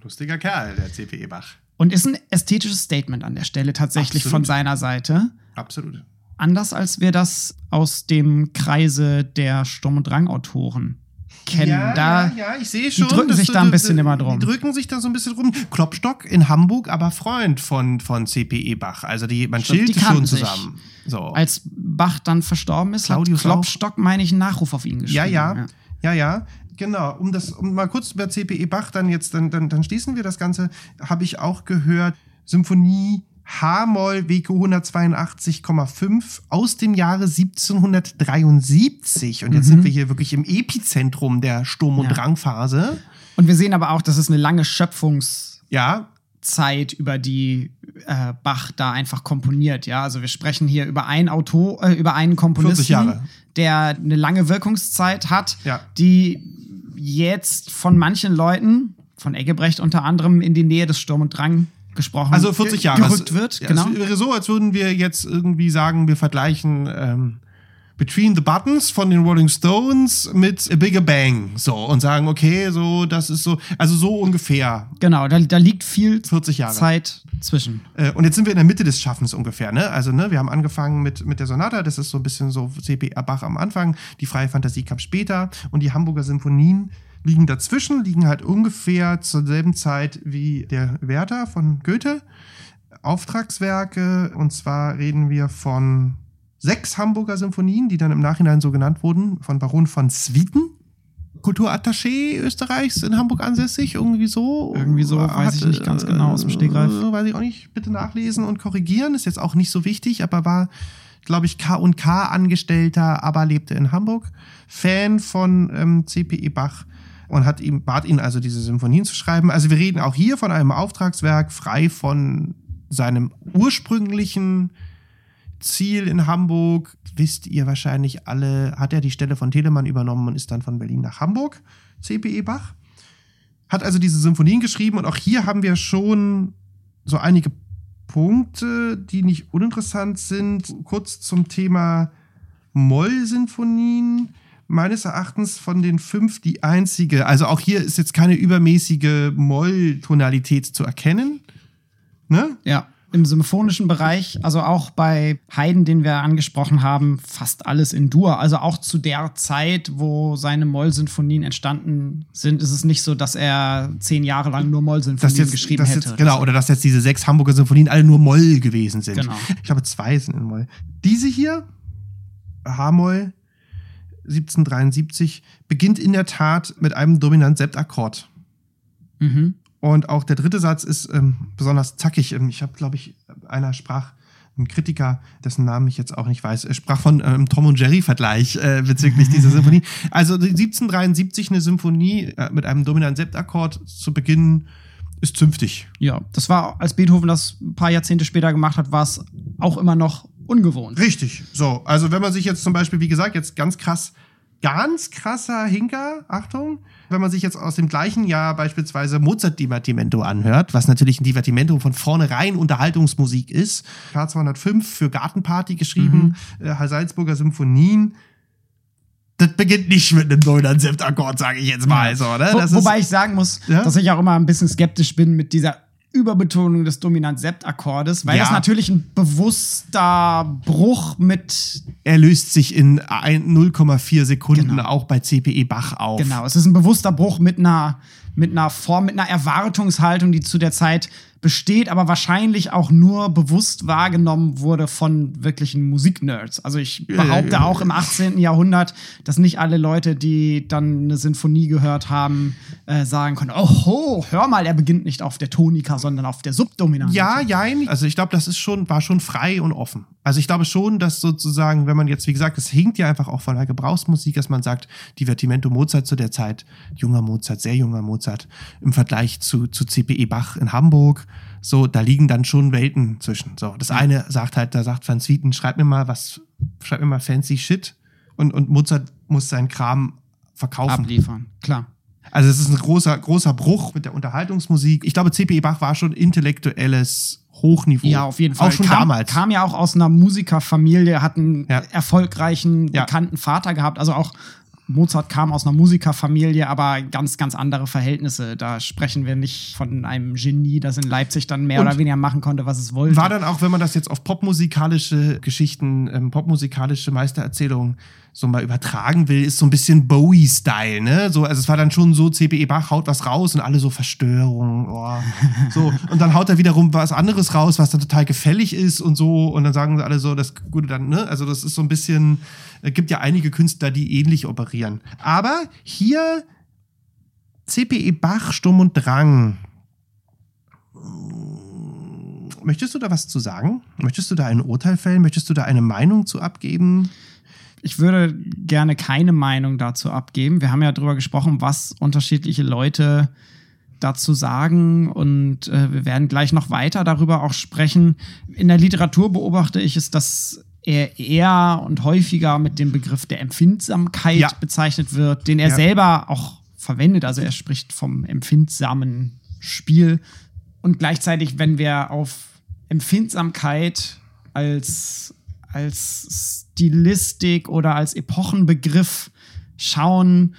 lustiger Kerl, der CPE Bach. Und ist ein ästhetisches Statement an der Stelle tatsächlich Absolut. von seiner Seite. Absolut. Anders als wir das aus dem Kreise der Sturm- und Drang-Autoren kennen. Ja, da, ja, ja, ich sehe schon. drücken dass sich da ein bisschen immer drum. Die drücken sich da so ein bisschen rum. Klopstock in Hamburg, aber Freund von, von CPE Bach. Also die, man Stimmt, die chillte kannten schon zusammen. So. Als Bach dann verstorben ist, Claudius hat Klopstock, meine ich, einen Nachruf auf ihn geschrieben. Ja, ja, ja, ja, genau. Um das, um mal kurz über CPE Bach dann jetzt, dann, dann, dann schließen wir das Ganze. Habe ich auch gehört, Symphonie H-Moll WK 182,5 aus dem Jahre 1773. Und jetzt sind wir hier wirklich im Epizentrum der Sturm- und Mhm. Ja. Drangphase. Und wir sehen aber auch, dass es eine lange Schöpfungs- Ja, über die äh, Bach da einfach komponiert. Ja, also wir sprechen hier über einen Autor, äh, über einen 40 Komponisten, der eine lange Wirkungszeit hat, Ja. die jetzt von manchen Leuten, von Eggebrecht unter anderem, in die Nähe des Sturm und Drang gesprochen Also 40 Jahre. gerückt Es- wird. ja, genau. Es wäre so, als würden wir jetzt irgendwie sagen, wir vergleichen ähm, Between the Buttons von den Rolling Stones mit A Bigger Bang. So, und sagen, okay, so, das ist so, also so ungefähr Genau, da, da liegt viel 40 Jahre. Zeit zwischen. Äh, und jetzt sind wir in der Mitte des Schaffens ungefähr, ne? Also, ne, wir haben angefangen mit, mit der Sonata, das ist so ein bisschen so C.P. Bach am Anfang, die freie Fantasie kam später und die Hamburger Symphonien liegen dazwischen, liegen halt ungefähr zur selben Zeit wie der Werther von Goethe. Auftragswerke, und zwar reden wir von sechs Hamburger Symphonien, die dann im Nachhinein so genannt wurden, von Baron von Swieten. Kulturattaché Österreichs in Hamburg ansässig, irgendwie so. Irgendwie so, weiß ich nicht ganz genau aus dem Stegreif. Äh, weiß ich auch nicht. Bitte nachlesen und korrigieren. Ist jetzt auch nicht so wichtig, aber war, glaube ich, K&K Angestellter, aber lebte in Hamburg. Fan von ähm, CPE Bach und hat ihm, bat ihn also, diese Symphonien zu schreiben. Also wir reden auch hier von einem Auftragswerk, frei von seinem ursprünglichen Ziel in Hamburg, wisst ihr wahrscheinlich alle, hat er die Stelle von Telemann übernommen und ist dann von Berlin nach Hamburg, CPE Bach. Hat also diese Symphonien geschrieben und auch hier haben wir schon so einige Punkte, die nicht uninteressant sind. Kurz zum Thema Moll-Sinfonien. Meines Erachtens von den fünf die einzige. Also auch hier ist jetzt keine übermäßige Moll-Tonalität zu erkennen. Ne? Ja im symphonischen Bereich, also auch bei Haydn, den wir angesprochen haben, fast alles in Dur. Also auch zu der Zeit, wo seine Moll-Sinfonien entstanden sind, ist es nicht so, dass er zehn Jahre lang nur Moll-Sinfonien geschrieben hätte. Jetzt, genau, oder dass jetzt diese sechs Hamburger Sinfonien alle nur Moll gewesen sind. Genau. Ich habe zwei sind in Moll. Diese hier, H-Moll, 1773, beginnt in der Tat mit einem Dominant-Septakkord. Mhm. Und auch der dritte Satz ist ähm, besonders zackig. Ähm, ich habe, glaube ich, einer sprach, ein Kritiker, dessen Namen ich jetzt auch nicht weiß, sprach von ähm, Tom und Jerry-Vergleich äh, bezüglich dieser Symphonie. Also 1773 eine Symphonie äh, mit einem dominanten Septakkord zu beginnen, ist zünftig. Ja, das war, als Beethoven das ein paar Jahrzehnte später gemacht hat, war es auch immer noch ungewohnt. Richtig. So, also wenn man sich jetzt zum Beispiel, wie gesagt, jetzt ganz krass ganz krasser Hinker, Achtung, wenn man sich jetzt aus dem gleichen Jahr beispielsweise Mozart-Divertimento anhört, was natürlich ein Divertimento von vornherein Unterhaltungsmusik ist, K205 für Gartenparty geschrieben, mhm. äh, Salzburger Symphonien, das beginnt nicht mit einem neuen Septakkord, sage ich jetzt mal. So, ne? Wo, wobei ich sagen muss, ja? dass ich auch immer ein bisschen skeptisch bin mit dieser Überbetonung des Dominant-Sept-Akkordes, weil ja. das natürlich ein bewusster Bruch mit. Er löst sich in 0,4 Sekunden genau. auch bei CPE Bach auf. Genau, es ist ein bewusster Bruch mit einer, mit einer Form, mit einer Erwartungshaltung, die zu der Zeit besteht, aber wahrscheinlich auch nur bewusst wahrgenommen wurde von wirklichen Musiknerds. Also ich behaupte auch im 18. Jahrhundert, dass nicht alle Leute, die dann eine Sinfonie gehört haben, äh, sagen können, oh, hör mal, er beginnt nicht auf der Tonika, sondern auf der Subdominante. Ja, ja, also ich glaube, das ist schon, war schon frei und offen. Also ich glaube schon, dass sozusagen, wenn man jetzt, wie gesagt, es hinkt ja einfach auch von der Gebrauchsmusik, dass man sagt, Divertimento Mozart zu der Zeit, junger Mozart, sehr junger Mozart, im Vergleich zu, zu CPE Bach in Hamburg, so, da liegen dann schon Welten zwischen. So, das eine sagt halt, da sagt Van Swieten, schreib mir mal was, schreib mir mal fancy Shit. Und, und Mozart muss seinen Kram verkaufen. Abliefern, klar. Also es ist ein großer, großer Bruch mit der Unterhaltungsmusik. Ich glaube, C.P.E. Bach war schon intellektuelles Hochniveau. Ja, auf jeden Fall. Auch schon kam, damals. Kam ja auch aus einer Musikerfamilie, hat einen ja. erfolgreichen, bekannten ja. Vater gehabt. Also auch Mozart kam aus einer Musikerfamilie, aber ganz, ganz andere Verhältnisse. Da sprechen wir nicht von einem Genie, das in Leipzig dann mehr und oder weniger machen konnte, was es wollte. War dann auch, wenn man das jetzt auf popmusikalische Geschichten, ähm, popmusikalische Meistererzählungen so mal übertragen will, ist so ein bisschen Bowie-Style, ne? So, also es war dann schon so, CPE Bach haut was raus und alle so Verstörung, oh, so. Und dann haut er wiederum was anderes raus, was dann total gefällig ist und so. Und dann sagen alle so, das Gute dann, ne? Also das ist so ein bisschen, es gibt ja einige Künstler, die ähnlich operieren. Aber hier CPE Bach, Sturm und Drang. Möchtest du da was zu sagen? Möchtest du da ein Urteil fällen? Möchtest du da eine Meinung zu abgeben? Ich würde gerne keine Meinung dazu abgeben. Wir haben ja darüber gesprochen, was unterschiedliche Leute dazu sagen und äh, wir werden gleich noch weiter darüber auch sprechen. In der Literatur beobachte ich es, dass er eher und häufiger mit dem Begriff der Empfindsamkeit ja. bezeichnet wird, den er ja. selber auch verwendet. Also er spricht vom empfindsamen Spiel. Und gleichzeitig, wenn wir auf Empfindsamkeit als als Stilistik oder als Epochenbegriff schauen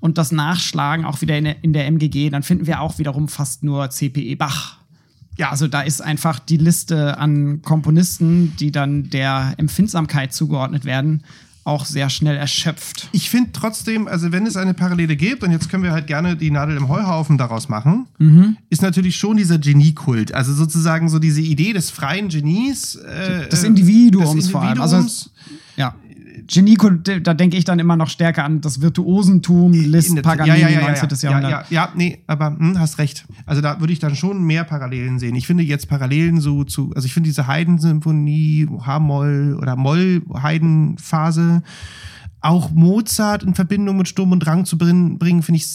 und das nachschlagen, auch wieder in der, in der MGG, dann finden wir auch wiederum fast nur CPE Bach. Ja, also da ist einfach die Liste an Komponisten, die dann der Empfindsamkeit zugeordnet werden, auch sehr schnell erschöpft. Ich finde trotzdem, also wenn es eine Parallele gibt, und jetzt können wir halt gerne die Nadel im Heuhaufen daraus machen, mhm. ist natürlich schon dieser Geniekult. Also sozusagen so diese Idee des freien Genies. Äh, des Individuums, des Individuums vor allem. Also, ja. Genie, da denke ich dann immer noch stärker an das Virtuosentum, Liszt, Paganini, ja, ja, ja, 19. Jahrhundert. Ja, ja, nee, aber hm, hast recht. Also da würde ich dann schon mehr Parallelen sehen. Ich finde jetzt Parallelen so zu, also ich finde diese Heidensymphonie, H-Moll oder Moll-Heidenphase, auch Mozart in Verbindung mit Sturm und Drang zu bringen, finde ich,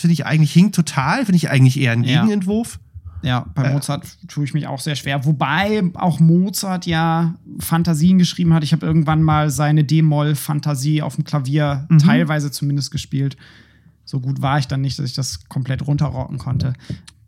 finde ich eigentlich hinkt total, finde ich eigentlich eher ein Gegenentwurf. Ja. Ja, bei äh. Mozart tue ich mich auch sehr schwer. Wobei auch Mozart ja Fantasien geschrieben hat. Ich habe irgendwann mal seine D-Moll-Fantasie auf dem Klavier mhm. teilweise zumindest gespielt. so gut war ich dann nicht, dass ich das komplett runterrocken konnte.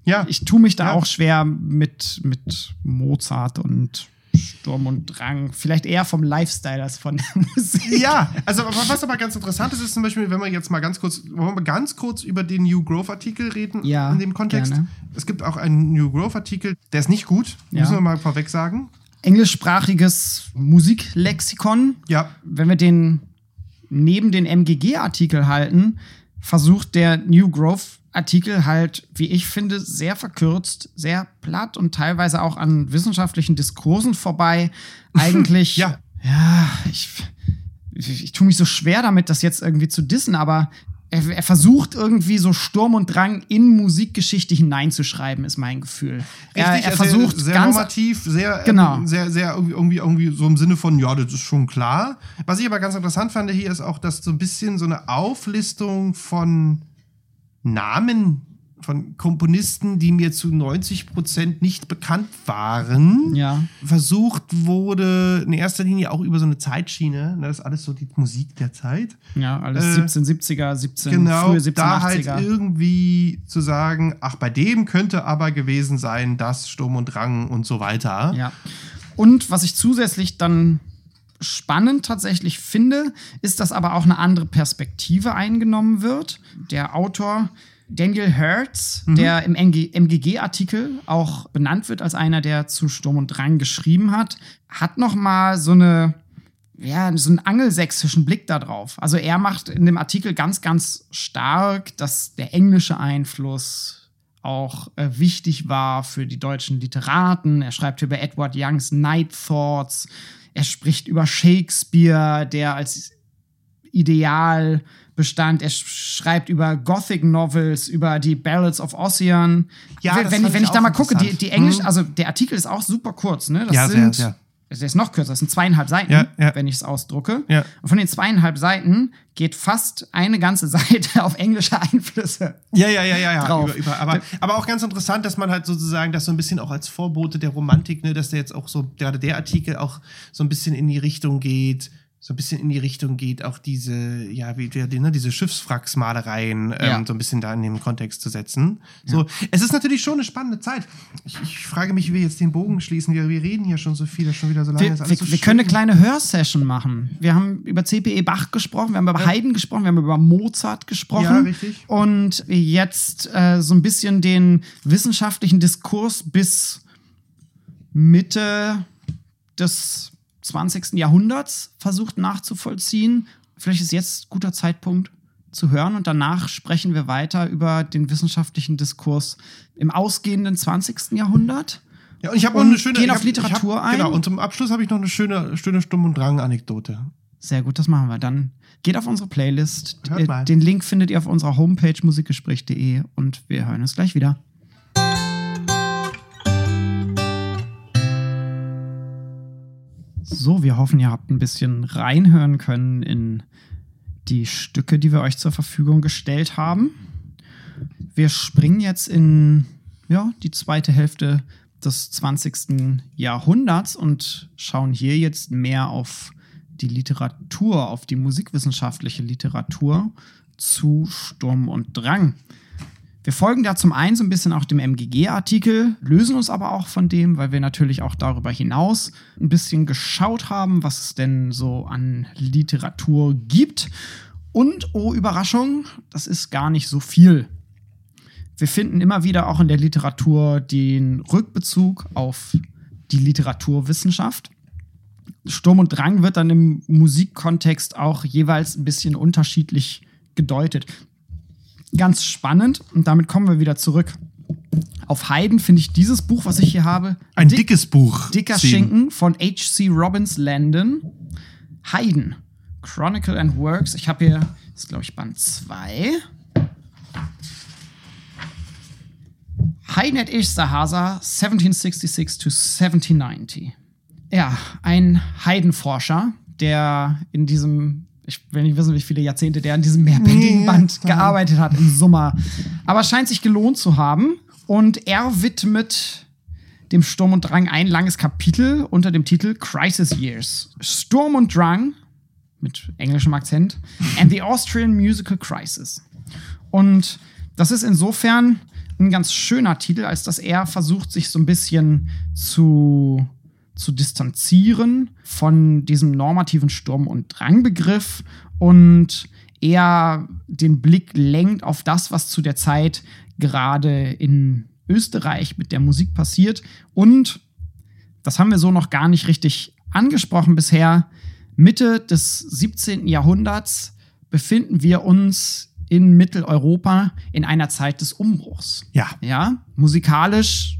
Ja. Ich tue mich da Ja. auch schwer mit, mit Mozart und Sturm und Drang. Vielleicht eher vom Lifestyle als von der Musik. Ja, also was aber ganz interessant ist, ist zum Beispiel, wenn wir jetzt mal ganz kurz, wollen wir ganz kurz über den New Growth Artikel reden Ja, in dem Kontext. gerne. Es gibt auch einen New Growth Artikel, der ist nicht gut, Ja. müssen wir mal vorweg sagen. Englischsprachiges Musiklexikon. Ja, Wenn wir den neben den MGG-Artikel halten, versucht der New Growth-Artikel halt, wie ich finde, sehr verkürzt, sehr platt und teilweise auch an wissenschaftlichen Diskursen vorbei. Eigentlich, Ja. ja, ich, ich, ich tue mich so schwer damit, das jetzt irgendwie zu dissen, aber er, er versucht irgendwie so Sturm und Drang in Musikgeschichte hineinzuschreiben, ist mein Gefühl. er, er also versucht sehr ganz normativ, sehr, Genau. ähm, sehr, sehr irgendwie, irgendwie so im Sinne von, ja, das ist schon klar. Was ich aber ganz interessant fand hier ist auch, dass so ein bisschen so eine Auflistung von Namen von Komponisten, die mir zu 90 Prozent nicht bekannt waren, Ja. versucht wurde, in erster Linie auch über so eine Zeitschiene, ne, das ist alles so die Musik der Zeit, Ja, alles Äh, 1770er, 17, genau, frühe 1780er. da halt irgendwie zu sagen, ach, bei dem könnte aber gewesen sein, das Sturm und Drang und so weiter. Ja. Und was ich zusätzlich dann spannend tatsächlich finde, ist, dass aber auch eine andere Perspektive eingenommen wird. Der Autor Daniel Hertz, der im MGG-Artikel auch benannt wird als einer, der zu Sturm und Drang geschrieben hat, hat noch mal so eine ja, so einen angelsächsischen Blick darauf. Also er macht in dem Artikel ganz, ganz stark, dass der englische Einfluss auch äh, wichtig war für die deutschen Literaten. Er schreibt über Edward Youngs Night Thoughts. Er spricht über Shakespeare, der als Ideal bestand. Er sch- schreibt über Gothic Novels, über die Ballads of Ossian. Ja, wenn, das wenn, ich ich da mal gucke, die, die Englisch, Mhm. also der Artikel ist auch super kurz, ne? Das Ja, sehr, sind, sehr. Der ist noch kürzer, das sind zweieinhalb Seiten, Ja, ja. wenn ich es ausdrucke. Ja. Und von den zweieinhalb Seiten geht fast eine ganze Seite auf englische Einflüsse. Ja, ja, ja, ja, ja. Über, über, aber, aber auch ganz interessant, dass man halt sozusagen das so ein bisschen auch als Vorbote der Romantik, ne, dass der jetzt auch so, gerade der Artikel auch so ein bisschen in die Richtung geht, so ein bisschen in die Richtung geht, auch diese, ja, wie die, ne, diese Schiffswracksmalereien Ja. ähm, so ein bisschen da in den Kontext zu setzen. So, es ist natürlich schon eine spannende Zeit. Ich, ich frage mich, wie wir jetzt den Bogen schließen. Wir, wir reden hier schon so viel, das schon wieder so lange. Wir, ist alles wir, so wir können eine kleine Hörsession machen. Wir haben über CPE Bach gesprochen, wir haben über Haydn gesprochen, wir haben über Mozart gesprochen. Ja, richtig. Und jetzt äh, so ein bisschen den wissenschaftlichen Diskurs bis Mitte des 20. Jahrhunderts versucht nachzuvollziehen. Vielleicht ist jetzt guter Zeitpunkt zu hören und danach sprechen wir weiter über den wissenschaftlichen Diskurs im ausgehenden 20. Jahrhundert. Ja, und ich habe noch eine schöne. gehen auf hab- Literatur hab, ein. Genau, und zum Abschluss habe ich noch eine schöne, schöne Stumm- und Drang-Anekdote. Sehr gut, das machen wir. Dann geht auf unsere Playlist. Hört mal. Den Link findet ihr auf unserer Homepage musikgespräch.de und wir hören uns gleich wieder. So, wir hoffen, ihr habt ein bisschen reinhören können in die Stücke, die wir euch zur Verfügung gestellt haben. Wir springen jetzt in ja, die zweite Hälfte des 20. Jahrhunderts und schauen hier jetzt mehr auf die Literatur, auf die musikwissenschaftliche Literatur zu Sturm und Drang. Wir folgen da zum einen so ein bisschen auch dem MGG-Artikel, lösen uns aber auch von dem, weil wir natürlich auch darüber hinaus ein bisschen geschaut haben, was es denn so an Literatur gibt. Und, oh Überraschung, das ist gar nicht so viel. Wir finden immer wieder auch in der Literatur den Rückbezug auf die Literaturwissenschaft. Sturm und Drang wird dann im Musikkontext auch jeweils ein bisschen unterschiedlich gedeutet. Ganz spannend und damit kommen wir wieder zurück. Auf Haydn finde ich dieses Buch, was ich hier habe, Ein dick- dickes Buch. Dicker Zehn. Schinken von H.C. Robbins Landon. Haydn. Chronicle and Works. Ich habe hier, das ist glaube ich Band 2. Haydn at Esterhaza, 1766 to 1790. Ja, ein Haydn-Forscher, der in diesem, ich will nicht wissen, wie viele Jahrzehnte der an diesem mehrbändigen Band ja. gearbeitet hat im Sommer. Aber scheint sich gelohnt zu haben. Und er widmet dem Sturm und Drang ein langes Kapitel unter dem Titel Crisis Years. Sturm und Drang mit englischem Akzent and the Austrian Musical Crisis. Und das ist insofern ein ganz schöner Titel, als dass er versucht, sich so ein bisschen zu, zu distanzieren von diesem normativen Sturm- und Drangbegriff und eher den Blick lenkt auf das, was zu der Zeit gerade in Österreich mit der Musik passiert. Und, das haben wir so noch gar nicht richtig angesprochen bisher, Mitte des 17. Jahrhunderts befinden wir uns in Mitteleuropa in einer Zeit des Umbruchs. Ja. Ja, musikalisch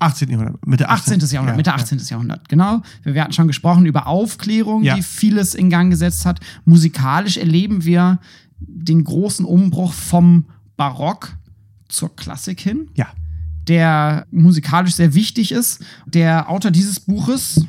18. Jahrhundert. Mitte 18. Jahrhundert, Ja, Mitte ja. 18. Jahrhundert, genau. Wir, wir hatten schon gesprochen über Aufklärung, Ja. die vieles in Gang gesetzt hat. Musikalisch erleben wir den großen Umbruch vom Barock zur Klassik hin, Ja. der musikalisch sehr wichtig ist. Der Autor dieses Buches,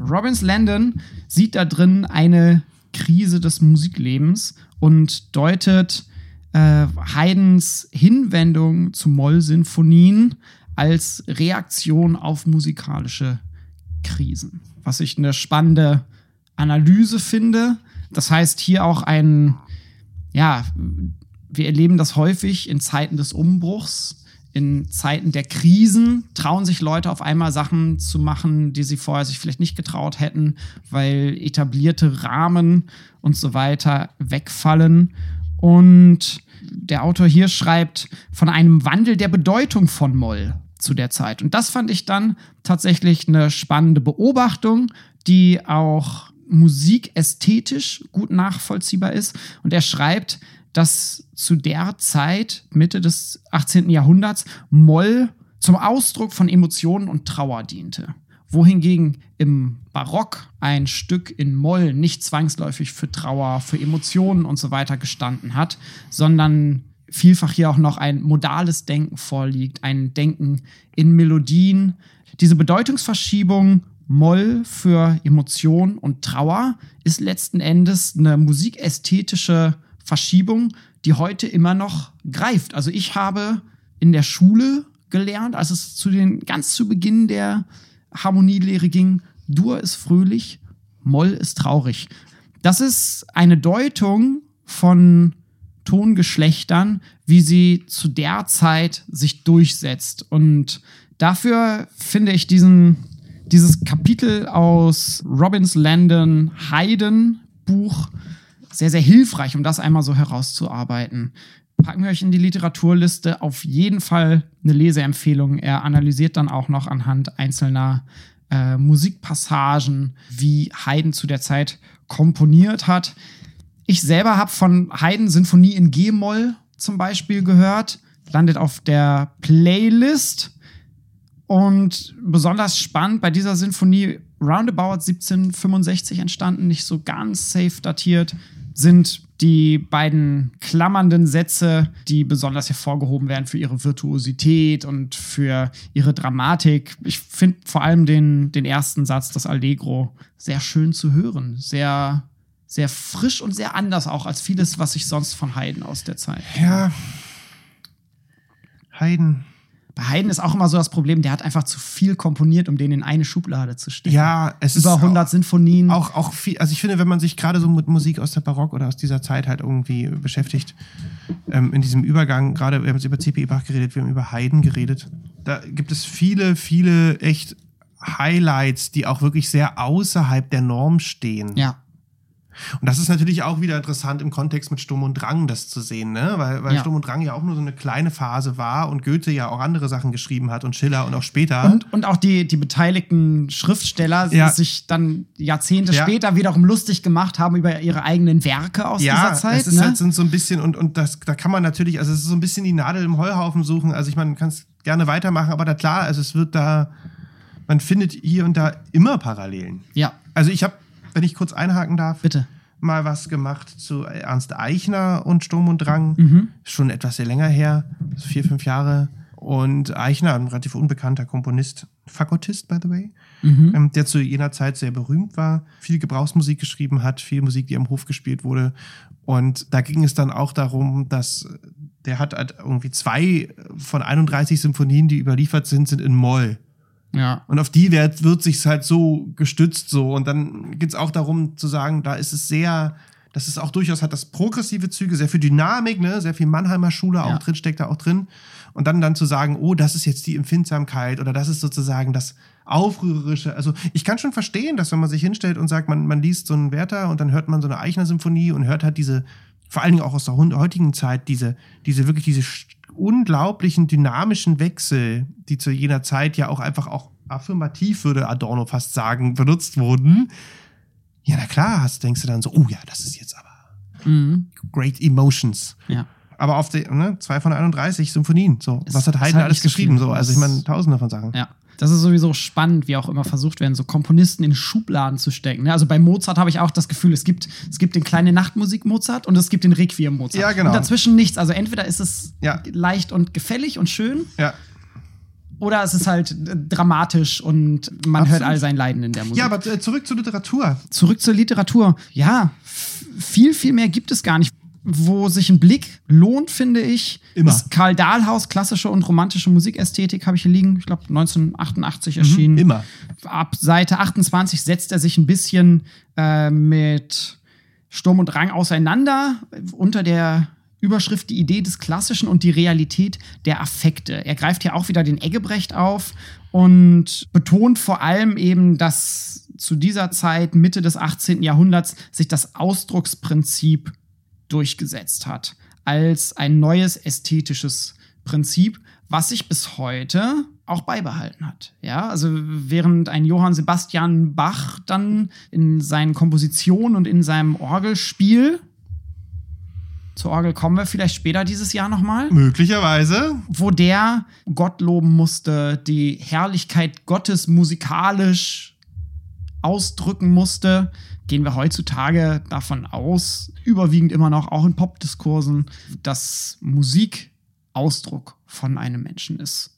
Robbins Landon, sieht da drin eine Krise des Musiklebens und deutet äh, Haydns Hinwendung zu Mollsinfonien als Reaktion auf musikalische Krisen. Was ich eine spannende Analyse finde. Das heißt, hier auch ein, ja, wir erleben das häufig in Zeiten des Umbruchs, in Zeiten der Krisen trauen sich Leute auf einmal Sachen zu machen, die sie vorher sich vielleicht nicht getraut hätten, weil etablierte Rahmen und so weiter wegfallen. Und der Autor hier schreibt von einem Wandel der Bedeutung von Moll zu der Zeit. Und das fand ich dann tatsächlich eine spannende Beobachtung, die auch musikästhetisch gut nachvollziehbar ist. Und er schreibt, dass zu der Zeit, Mitte des 18. Jahrhunderts, Moll zum Ausdruck von Emotionen und Trauer diente. Wohingegen im Barock ein Stück in Moll nicht zwangsläufig für Trauer, für Emotionen und so weiter gestanden hat, sondern vielfach hier auch noch ein modales Denken vorliegt, ein Denken in Melodien. Diese Bedeutungsverschiebung Moll für Emotion und Trauer ist letzten Endes eine musikästhetische Verschiebung, die heute immer noch greift. Also ich habe in der Schule gelernt, als es zu den ganz zu Beginn der Harmonielehre ging, Dur ist fröhlich, Moll ist traurig. Das ist eine Deutung von Tongeschlechtern, wie sie zu der Zeit sich durchsetzt. Und dafür finde ich diesen, dieses Kapitel aus Robbins Landon Haydn Buch sehr, sehr hilfreich, um das einmal so herauszuarbeiten. Packen wir euch in die Literaturliste auf jeden Fall eine Leseempfehlung. Er analysiert dann auch noch anhand einzelner äh, Musikpassagen, wie Haydn zu der Zeit komponiert hat. Ich selber habe von Haydn Sinfonie in G-Moll zum Beispiel gehört, landet auf der Playlist. Und besonders spannend bei dieser Sinfonie, roundabout 1765 entstanden, nicht so ganz safe datiert, sind die beiden klammernden Sätze, die besonders hervorgehoben werden für ihre Virtuosität und für ihre Dramatik. Ich finde vor allem den, den ersten Satz, das Allegro, sehr schön zu hören. Sehr, sehr frisch und sehr anders auch als vieles, was ich sonst von Haydn aus der Zeit. Ja. Haydn. Bei Haydn ist auch immer so das Problem, der hat einfach zu viel komponiert, um den in eine Schublade zu stecken. Ja, es Über ist 100 Sinfonien. auch, auch viel, also ich finde, wenn man sich gerade so mit Musik aus der Barock oder aus dieser Zeit halt irgendwie beschäftigt, ähm, in diesem Übergang, gerade wir haben jetzt über C.P. Bach geredet, wir haben über Haydn geredet, da gibt es viele, viele echt Highlights, die auch wirklich sehr außerhalb der Norm stehen. ja. Und das ist natürlich auch wieder interessant im Kontext mit Sturm und Drang, das zu sehen, ne? Weil, weil Ja. Sturm und Drang ja auch nur so eine kleine Phase war und Goethe ja auch andere Sachen geschrieben hat und Schiller und auch später. Und, und auch die, die beteiligten Schriftsteller Ja. sich dann Jahrzehnte Ja. später wiederum lustig gemacht haben über ihre eigenen Werke aus ja, dieser Zeit. es ist ne? halt sind so ein bisschen und, und das, da kann man natürlich, also es ist so ein bisschen die Nadel im Heuhaufen suchen. Also ich meine, man kann es gerne weitermachen, aber da klar, also es wird da, man findet hier und da immer Parallelen. ja, Also ich habe, wenn ich kurz einhaken darf, bitte. mal was gemacht zu Ernst Eichner und Sturm und Drang. Mhm. Schon etwas sehr länger her, so vier, fünf Jahre. Und Eichner, ein relativ unbekannter Komponist, Fagottist, by the way, Mhm. ähm, der zu jener Zeit sehr berühmt war, viel Gebrauchsmusik geschrieben hat, viel Musik, die am Hof gespielt wurde. Und da ging es dann auch darum, dass der hat halt irgendwie zwei von 31 Symphonien, die überliefert sind, sind in Moll. Ja. Und auf die wird, wird sich halt so gestützt so. Und dann geht es auch darum zu sagen, da ist es sehr Das ist auch durchaus, hat das progressive Züge, sehr viel Dynamik, ne? sehr viel Mannheimer Schule auch Ja. drin, steckt da auch drin. Und dann, dann zu sagen, oh, das ist jetzt die Empfindsamkeit oder das ist sozusagen das Aufrührerische. Also ich kann schon verstehen, dass wenn man sich hinstellt und sagt, man, man liest so einen Werther und dann hört man so eine Eichner-Symphonie und hört halt diese, vor allen Dingen auch aus der heutigen Zeit, diese, diese wirklich diese unglaublichen dynamischen Wechsel, die zu jener Zeit ja auch einfach auch affirmativ, würde Adorno fast sagen, benutzt wurden. Ja, na klar, hast, denkst du dann so, oh ja, das ist jetzt aber Mhm. great emotions. Ja. Aber auf der, ne, zwei von 31 Symphonien, so. Ist- Was hat Haydn halt alles geschrieben, so. Also ich meine, tausende von Sachen. Ja. Das ist sowieso spannend, wie auch immer versucht werden, so Komponisten in Schubladen zu stecken. ne? Also bei Mozart habe ich auch das Gefühl, es gibt, es gibt den kleine Nachtmusik Mozart und es gibt den Requiem Mozart. Ja, genau. Und dazwischen nichts. Also entweder ist es Ja. leicht und gefällig und schön Ja. oder es ist halt äh, dramatisch und man Absolut. hört all sein Leiden in der Musik. Ja, aber äh, zurück zur Literatur. Zurück zur Literatur. Ja, viel, viel mehr gibt es gar nicht. Wo sich ein Blick lohnt, finde ich, Immer. ist Karl Dahlhaus, klassische und romantische Musikästhetik, habe ich hier liegen. Ich glaube, 1988 erschienen. Mhm, immer. Ab Seite 28 setzt er sich ein bisschen äh, mit Sturm und Drang auseinander unter der Überschrift die Idee des Klassischen und die Realität der Affekte. Er greift hier auch wieder den Eggebrecht auf und betont vor allem eben, dass zu dieser Zeit, Mitte des 18. Jahrhunderts, sich das Ausdrucksprinzip durchgesetzt hat als ein neues ästhetisches Prinzip, was sich bis heute auch beibehalten hat. Ja, also während ein Johann Sebastian Bach dann in seinen Kompositionen und in seinem Orgelspiel zur Orgel kommen wir vielleicht später dieses Jahr nochmal Möglicherweise. wo der Gott loben musste, die Herrlichkeit Gottes musikalisch ausdrücken musste, gehen wir heutzutage davon aus, überwiegend immer noch auch in Popdiskursen, dass Musik Ausdruck von einem Menschen ist.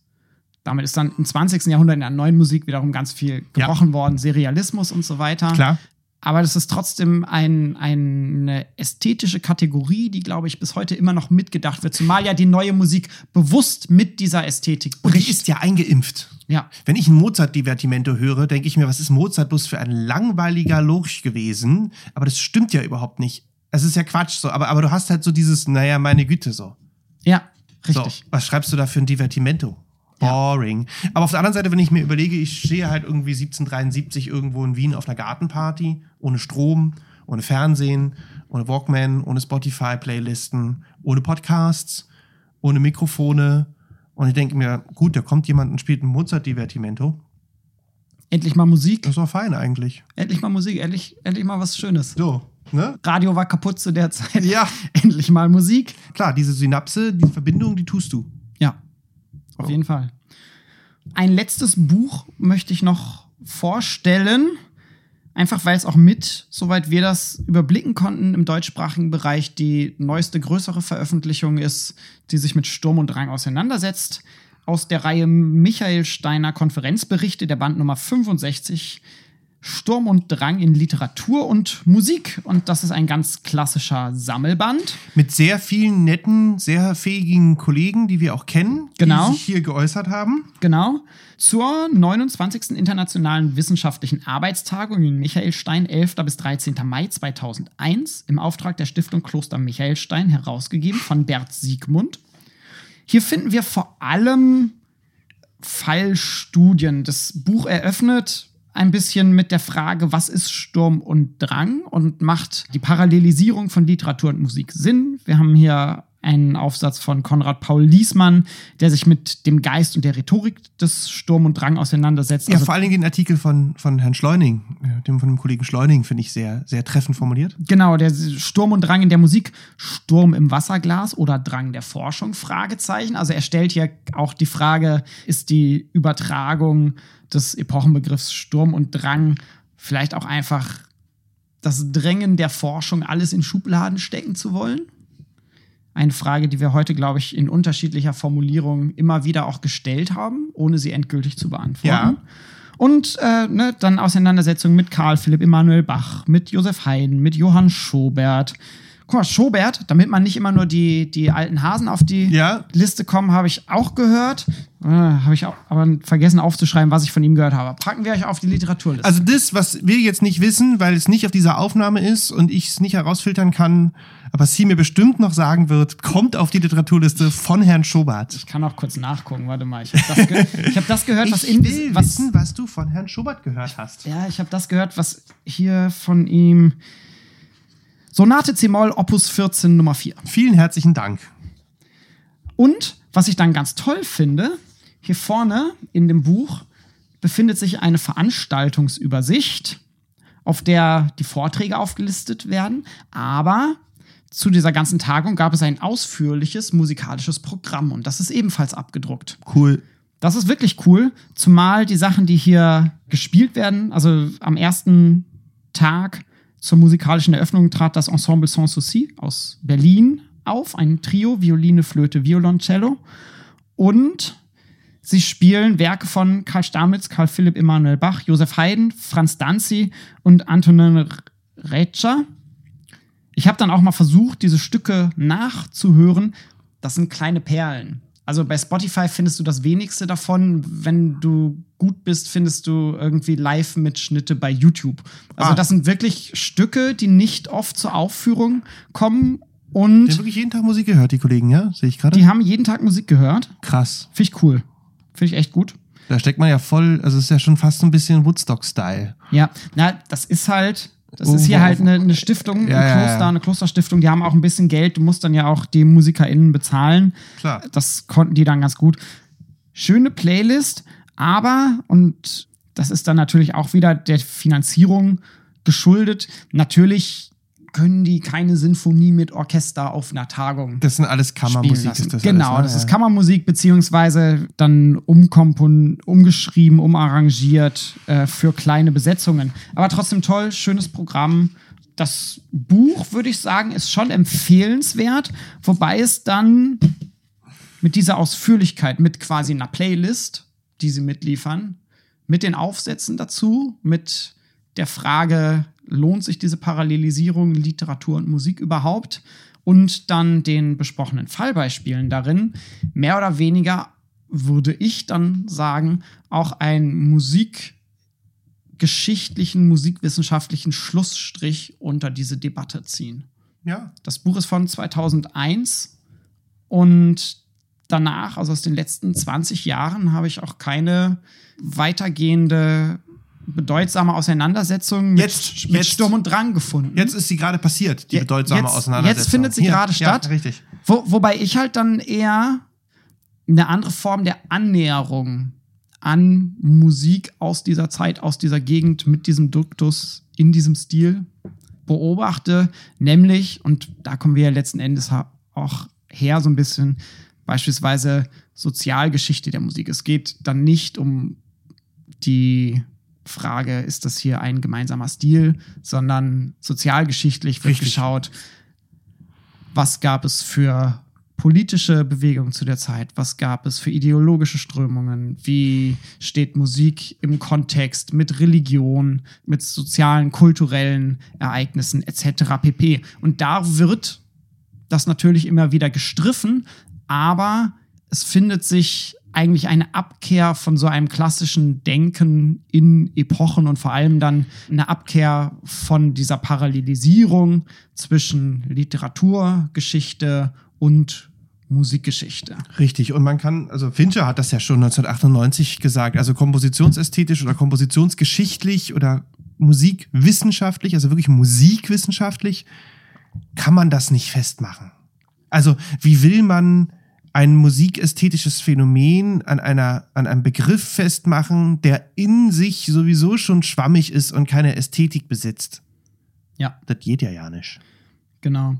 Damit ist dann im 20. Jahrhundert in der neuen Musik wiederum ganz viel Ja. gebrochen worden, Serialismus und so weiter. Klar. Aber das ist trotzdem ein, eine ästhetische Kategorie, die, glaube ich, bis heute immer noch mitgedacht wird. Zumal ja die neue Musik bewusst mit dieser Ästhetik Und die bricht. ist ja eingeimpft. Ja, Wenn ich ein Mozart-Divertimento höre, denke ich mir, was ist Mozart bloß für ein langweiliger Lurch gewesen? Aber das stimmt ja überhaupt nicht. Es ist ja Quatsch so. Aber, aber du hast halt so dieses, naja, meine Güte so. ja, So, richtig. was schreibst du da für ein Divertimento? Boring. Aber auf der anderen Seite, wenn ich mir überlege, ich stehe halt irgendwie 1773 irgendwo in Wien auf einer Gartenparty, ohne Strom, ohne Fernsehen, ohne Walkman, ohne Spotify-Playlisten, ohne Podcasts, ohne Mikrofone. Und ich denke mir, gut, da kommt jemand und spielt ein Mozart-Divertimento. Endlich mal Musik, Das doch fein eigentlich. endlich mal Musik, endlich, endlich mal was Schönes. So, ne? Radio war kaputt zu der Zeit. Ja. endlich mal Musik. Klar, diese Synapse, diese Verbindung, die tust du. Ja, auf jeden Fall. Ein letztes Buch möchte ich noch vorstellen. Einfach weil es auch mit, soweit wir das überblicken konnten, im deutschsprachigen Bereich die neueste größere Veröffentlichung ist, die sich mit Sturm und Drang auseinandersetzt. Aus der Reihe Michael Steiner Konferenzberichte, der Band Nummer 65, Sturm und Drang in Literatur und Musik. Und das ist ein ganz klassischer Sammelband. Mit sehr vielen netten, sehr fähigen Kollegen, die wir auch kennen, Genau. die sich hier geäußert haben. Genau. Zur 29. Internationalen Wissenschaftlichen Arbeitstagung in Michaelstein, 11. bis 13. Mai 2001, im Auftrag der Stiftung Kloster Michaelstein, herausgegeben von Bert Siegmund. Hier finden wir vor allem Fallstudien. Das Buch eröffnet ein bisschen mit der Frage, was ist Sturm und Drang und macht die Parallelisierung von Literatur und Musik Sinn. Wir haben hier einen Aufsatz von Konrad Paul Liesmann, der sich mit dem Geist und der Rhetorik des Sturm und Drang auseinandersetzt. Ja, Also vor allen Dingen den Artikel von, von Herrn Schleuning, äh, dem von dem Kollegen Schleuning, finde ich sehr, sehr treffend formuliert. Genau, der Sturm und Drang in der Musik, Sturm im Wasserglas oder Drang der Forschung, Fragezeichen. Also er stellt hier auch die Frage, ist die Übertragung des Epochenbegriffs Sturm und Drang vielleicht auch einfach das Drängen der Forschung, alles in Schubladen stecken zu wollen? Eine Frage, die wir heute, glaube ich, in unterschiedlicher Formulierung immer wieder auch gestellt haben, ohne sie endgültig zu beantworten. Ja. Und äh, ne, dann Auseinandersetzungen mit Karl Philipp Emanuel Bach, mit Josef Haydn, mit Johann Schobert, Guck mal, Schobert, damit man nicht immer nur die, die alten Hasen auf die Ja. Liste kommen, habe ich auch gehört. Äh, habe ich auch, aber vergessen aufzuschreiben, was ich von ihm gehört habe. Packen wir euch auf die Literaturliste. Also das, was wir jetzt nicht wissen, weil es nicht auf dieser Aufnahme ist und ich es nicht herausfiltern kann, aber sie mir bestimmt noch sagen wird, kommt auf die Literaturliste von Herrn Schobert. ich kann auch kurz nachgucken. Warte mal, ich habe das, ge ich hab das gehört, was in will was, wissen, was du von Herrn Schobert gehört hast. Ja, ich habe das gehört, was hier von ihm. Sonate C-Moll, Opus 14, Nummer 4. Vielen herzlichen Dank. Und was ich dann ganz toll finde, hier vorne in dem Buch befindet sich eine Veranstaltungsübersicht, auf der die Vorträge aufgelistet werden. Aber zu dieser ganzen Tagung gab es ein ausführliches musikalisches Programm und das ist ebenfalls abgedruckt. Cool. Das ist wirklich cool, zumal die Sachen, die hier gespielt werden, also am ersten Tag zur musikalischen Eröffnung trat das Ensemble Sans Souci aus Berlin auf, ein Trio, Violine, Flöte, Violoncello. Und sie spielen Werke von Karl Stamitz, Karl Philipp Emanuel Bach, Josef Haydn, Franz Danzi und Antonin Retscher. Ich habe dann auch mal versucht, diese Stücke nachzuhören. Das sind kleine Perlen. Also bei Spotify findest du das wenigste davon. Wenn du gut bist, findest du irgendwie Live-Mitschnitte bei YouTube. Also Ah. das sind wirklich Stücke, die nicht oft zur Aufführung kommen Die haben und wirklich jeden Tag Musik gehört, die Kollegen, ja? Sehe ich gerade? die haben jeden Tag Musik gehört. Krass. Finde ich cool. Finde ich echt gut. Da steckt man ja voll, also es ist ja schon fast so ein bisschen Woodstock-Style. Ja, na, das ist halt, das Oh, ist hier wo- halt eine, eine Stiftung, Ja, ein Kloster, ja. eine Klosterstiftung, die haben auch ein bisschen Geld, du musst dann ja auch die MusikerInnen bezahlen. Klar. Das konnten die dann ganz gut. Schöne Playlist, aber, und das ist dann natürlich auch wieder der Finanzierung geschuldet, natürlich können die keine Sinfonie mit Orchester auf einer Tagung Das sind alles Kammermusik, ist das genau, alles, ne? das ist. Kammermusik, beziehungsweise dann umkompon umgeschrieben, umarrangiert äh, für kleine Besetzungen. Aber trotzdem toll, schönes Programm. Das Buch, würde ich sagen, ist schon empfehlenswert, wobei es dann mit dieser Ausführlichkeit, mit quasi einer Playlist, die sie mitliefern, mit den Aufsätzen dazu, mit der Frage, lohnt sich diese Parallelisierung Literatur und Musik überhaupt? Und dann den besprochenen Fallbeispielen darin, mehr oder weniger würde ich dann sagen, auch einen musikgeschichtlichen, musikwissenschaftlichen Schlussstrich unter diese Debatte ziehen. Ja. Das Buch ist von 2001 und danach, also aus den letzten 20 Jahren, habe ich auch keine weitergehende, bedeutsame Auseinandersetzung mit, Jetzt- mit jetzt- Sturm und Drang gefunden. Jetzt ist sie gerade passiert, die bedeutsame jetzt- Auseinandersetzung. jetzt findet sie gerade statt. Ja, richtig. Wo, wobei ich halt dann eher eine andere Form der Annäherung an Musik aus dieser Zeit, aus dieser Gegend mit diesem Duktus in diesem Stil beobachte, nämlich, und da kommen wir ja letzten Endes auch her, so ein bisschen beispielsweise Sozialgeschichte der Musik. Es geht dann nicht um die Frage, ist das hier ein gemeinsamer Stil, sondern sozialgeschichtlich wird Richtig. geschaut, was gab es für politische Bewegungen zu der Zeit, was gab es für ideologische Strömungen, wie steht Musik im Kontext mit Religion, mit sozialen, kulturellen Ereignissen etc. pp. Und da wird das natürlich immer wieder gestriffen, aber es findet sich eigentlich eine Abkehr von so einem klassischen Denken in Epochen und vor allem dann eine Abkehr von dieser Parallelisierung zwischen Literaturgeschichte und Musikgeschichte. Richtig. Und man kann, also Fincher hat das ja schon 1998 gesagt, also kompositionsästhetisch oder kompositionsgeschichtlich oder musikwissenschaftlich, also wirklich musikwissenschaftlich, kann man das nicht festmachen. Also, wie will man ein musikästhetisches Phänomen an einer, an einem Begriff festmachen, der in sich sowieso schon schwammig ist und keine Ästhetik besitzt? Ja. Das geht ja ja nicht. Genau.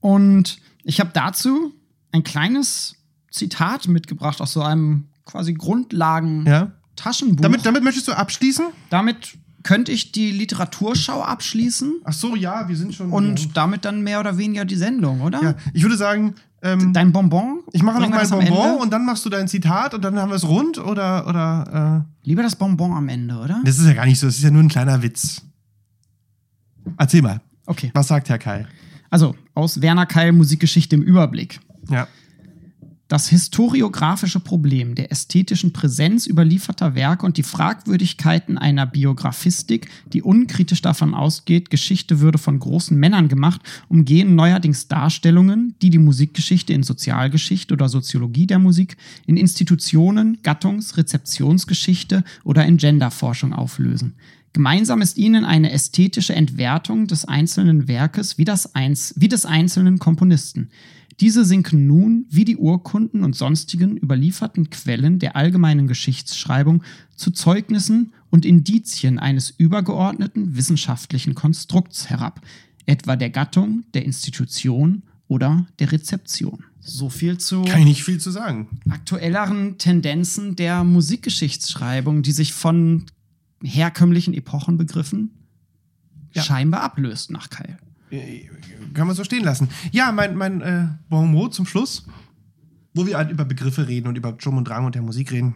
Und ich habe dazu ein kleines Zitat mitgebracht aus so einem quasi Grundlagen-Taschenbuch. Ja? Damit, damit möchtest du abschließen? damit könnte ich die Literaturschau abschließen Ach so, ja, wir sind schon. und damit dann mehr oder weniger die Sendung, oder? Ja, ich würde sagen, ähm, Dein Bonbon? ich mache noch mein Bonbon und dann machst du dein Zitat und dann haben wir es rund oder oder Lieber das Bonbon am Ende, oder? äh, das ist ja gar nicht so, das ist ja nur ein kleiner Witz. Erzähl mal, Okay. was sagt Herr Kai? Also aus Werner Keil Musikgeschichte im Überblick. Ja. Das historiografische Problem der ästhetischen Präsenz überlieferter Werke und die Fragwürdigkeiten einer Biografistik, die unkritisch davon ausgeht, Geschichte würde von großen Männern gemacht, umgehen neuerdings Darstellungen, die die Musikgeschichte in Sozialgeschichte oder Soziologie der Musik, in Institutionen, Gattungs-, Rezeptionsgeschichte oder in Genderforschung auflösen. Gemeinsam ist ihnen eine ästhetische Entwertung des einzelnen Werkes wie, das Einz wie des einzelnen Komponisten. Diese sinken nun, wie die Urkunden und sonstigen überlieferten Quellen der allgemeinen Geschichtsschreibung, zu Zeugnissen und Indizien eines übergeordneten wissenschaftlichen Konstrukts herab, etwa der Gattung, der Institution oder der Rezeption. So viel zu Kann ich nicht viel zu sagen. aktuelleren Tendenzen der Musikgeschichtsschreibung, die sich von herkömmlichen Epochenbegriffen Ja. scheinbar ablöst nach Keil. Äh, Kann man so stehen lassen. Ja, mein, mein äh, Bon mot zum Schluss, wo wir halt über Begriffe reden und über Sturm und Drang und der Musik reden.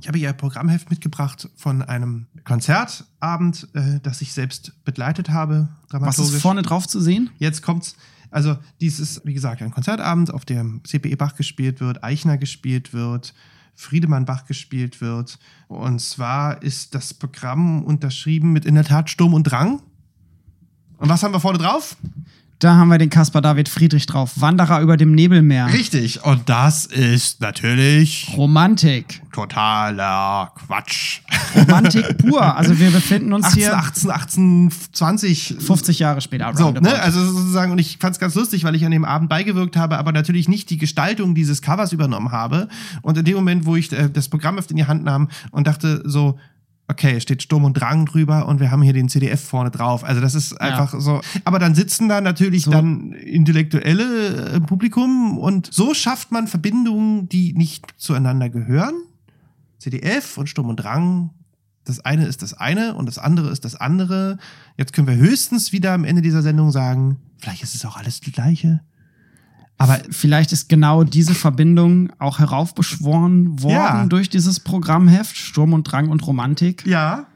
Ich habe hier ein Programmheft mitgebracht von einem Konzertabend, äh, das ich selbst begleitet habe, Was ist vorne drauf zu sehen? Jetzt kommt's. Also, dies ist, wie gesagt, ein Konzertabend, auf dem CPE Bach gespielt wird, Eichner gespielt wird, Friedemann Bach gespielt wird. Und zwar ist das Programm unterschrieben mit in der Tat Sturm und Drang. Und was haben wir vorne drauf? Da haben wir den Caspar David Friedrich drauf. Wanderer über dem Nebelmeer. Richtig. Und das ist natürlich Romantik. totaler Quatsch. Romantik pur. Also wir befinden uns 18, hier 18, 18, 20. 50 Jahre später. So, ne? Also sozusagen, und ich fand es ganz lustig, weil ich an dem Abend beigewirkt habe, aber natürlich nicht die Gestaltung dieses Covers übernommen habe. Und in dem Moment, wo ich äh, das Programm in die Hand nahm und dachte so, okay, es steht Sturm und Drang drüber und wir haben hier den CDF vorne drauf. Also das ist einfach so. Aber dann sitzen da natürlich So. dann intellektuelle äh, Publikum und so schafft man Verbindungen, die nicht zueinander gehören. CDF und Sturm und Drang. Das eine ist das eine und das andere ist das andere. Jetzt können wir höchstens wieder am Ende dieser Sendung sagen, vielleicht ist es auch alles das Gleiche. Aber Vielleicht ist genau diese Verbindung auch heraufbeschworen worden Ja. durch dieses Programmheft Sturm und Drang und Romantik. ja.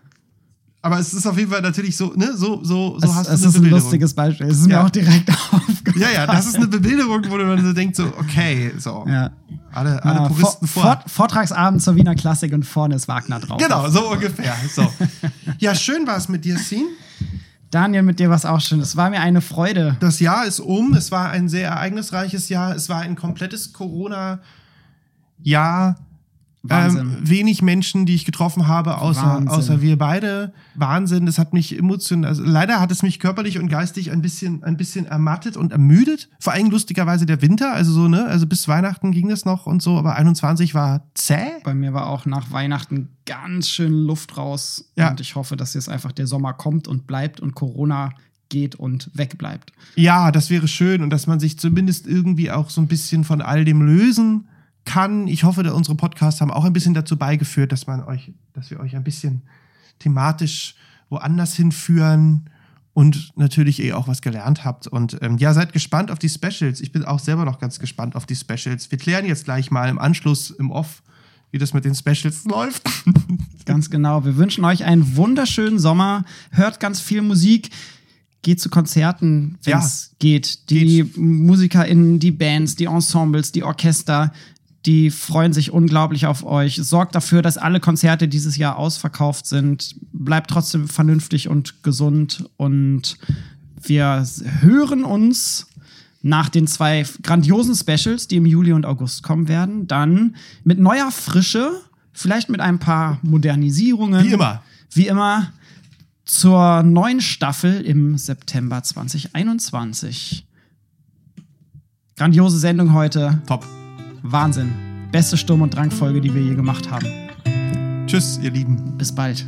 Aber es ist auf jeden Fall natürlich so, ne, so, so, so es, hast es du eine ist ein lustiges Beispiel. Es ist Ja. mir auch direkt aufgefallen. Ja, ja, das ist eine Bebilderung, wo du dann so denkst, so, okay, so. Ja. Alle, alle Ja, Puristen Vor- vor. Vort- Vortragsabend zur Wiener Klassik und vorne ist Wagner drauf. Genau, so ungefähr. So. Ja, schön war es mit dir, Scene. Daniel, mit dir was auch schön. Es war mir eine Freude. Das Jahr ist um. Es war ein sehr ereignisreiches Jahr. Es war ein komplettes Corona-Jahr. Ähm, wenig Menschen, die ich getroffen habe, außer, Wahnsinn. außer wir beide. Wahnsinn. Das hat mich emotional, also leider hat es mich körperlich und geistig ein bisschen, ein bisschen ermattet und ermüdet. Vor allem lustigerweise der Winter. Also so, ne? Also bis Weihnachten ging das noch und so, aber 21 war zäh. Bei mir war auch nach Weihnachten ganz schön Luft raus. Ja. Und ich hoffe, dass jetzt einfach der Sommer kommt und bleibt und Corona geht und wegbleibt. Ja, das wäre schön und dass man sich zumindest irgendwie auch so ein bisschen von all dem lösen kann. Ich hoffe, unsere Podcasts haben auch ein bisschen dazu beigeführt, dass man euch, dass wir euch ein bisschen thematisch woanders hinführen und natürlich eh auch was gelernt habt. Und ähm, ja, seid gespannt auf die Specials. Ich bin auch selber noch ganz gespannt auf die Specials. Wir klären jetzt gleich mal im Anschluss im Off, wie das mit den Specials läuft. Ganz genau. Wir wünschen euch einen wunderschönen Sommer. Hört ganz viel Musik. Geht zu Konzerten, wenn Ja. es geht. Die MusikerInnen, die Bands, die Ensembles, die Orchester, die freuen sich unglaublich auf euch. Sorgt dafür, dass alle Konzerte dieses Jahr ausverkauft sind. Bleibt trotzdem vernünftig und gesund. Und wir hören uns nach den zwei grandiosen Specials, die im Juli und August kommen werden, dann mit neuer Frische, vielleicht mit ein paar Modernisierungen. Wie immer. Wie immer zur neuen Staffel im September 2021. Grandiose Sendung heute. Top. Wahnsinn. Beste Sturm- und Drangfolge, die wir je gemacht haben. Tschüss, ihr Lieben. Bis bald.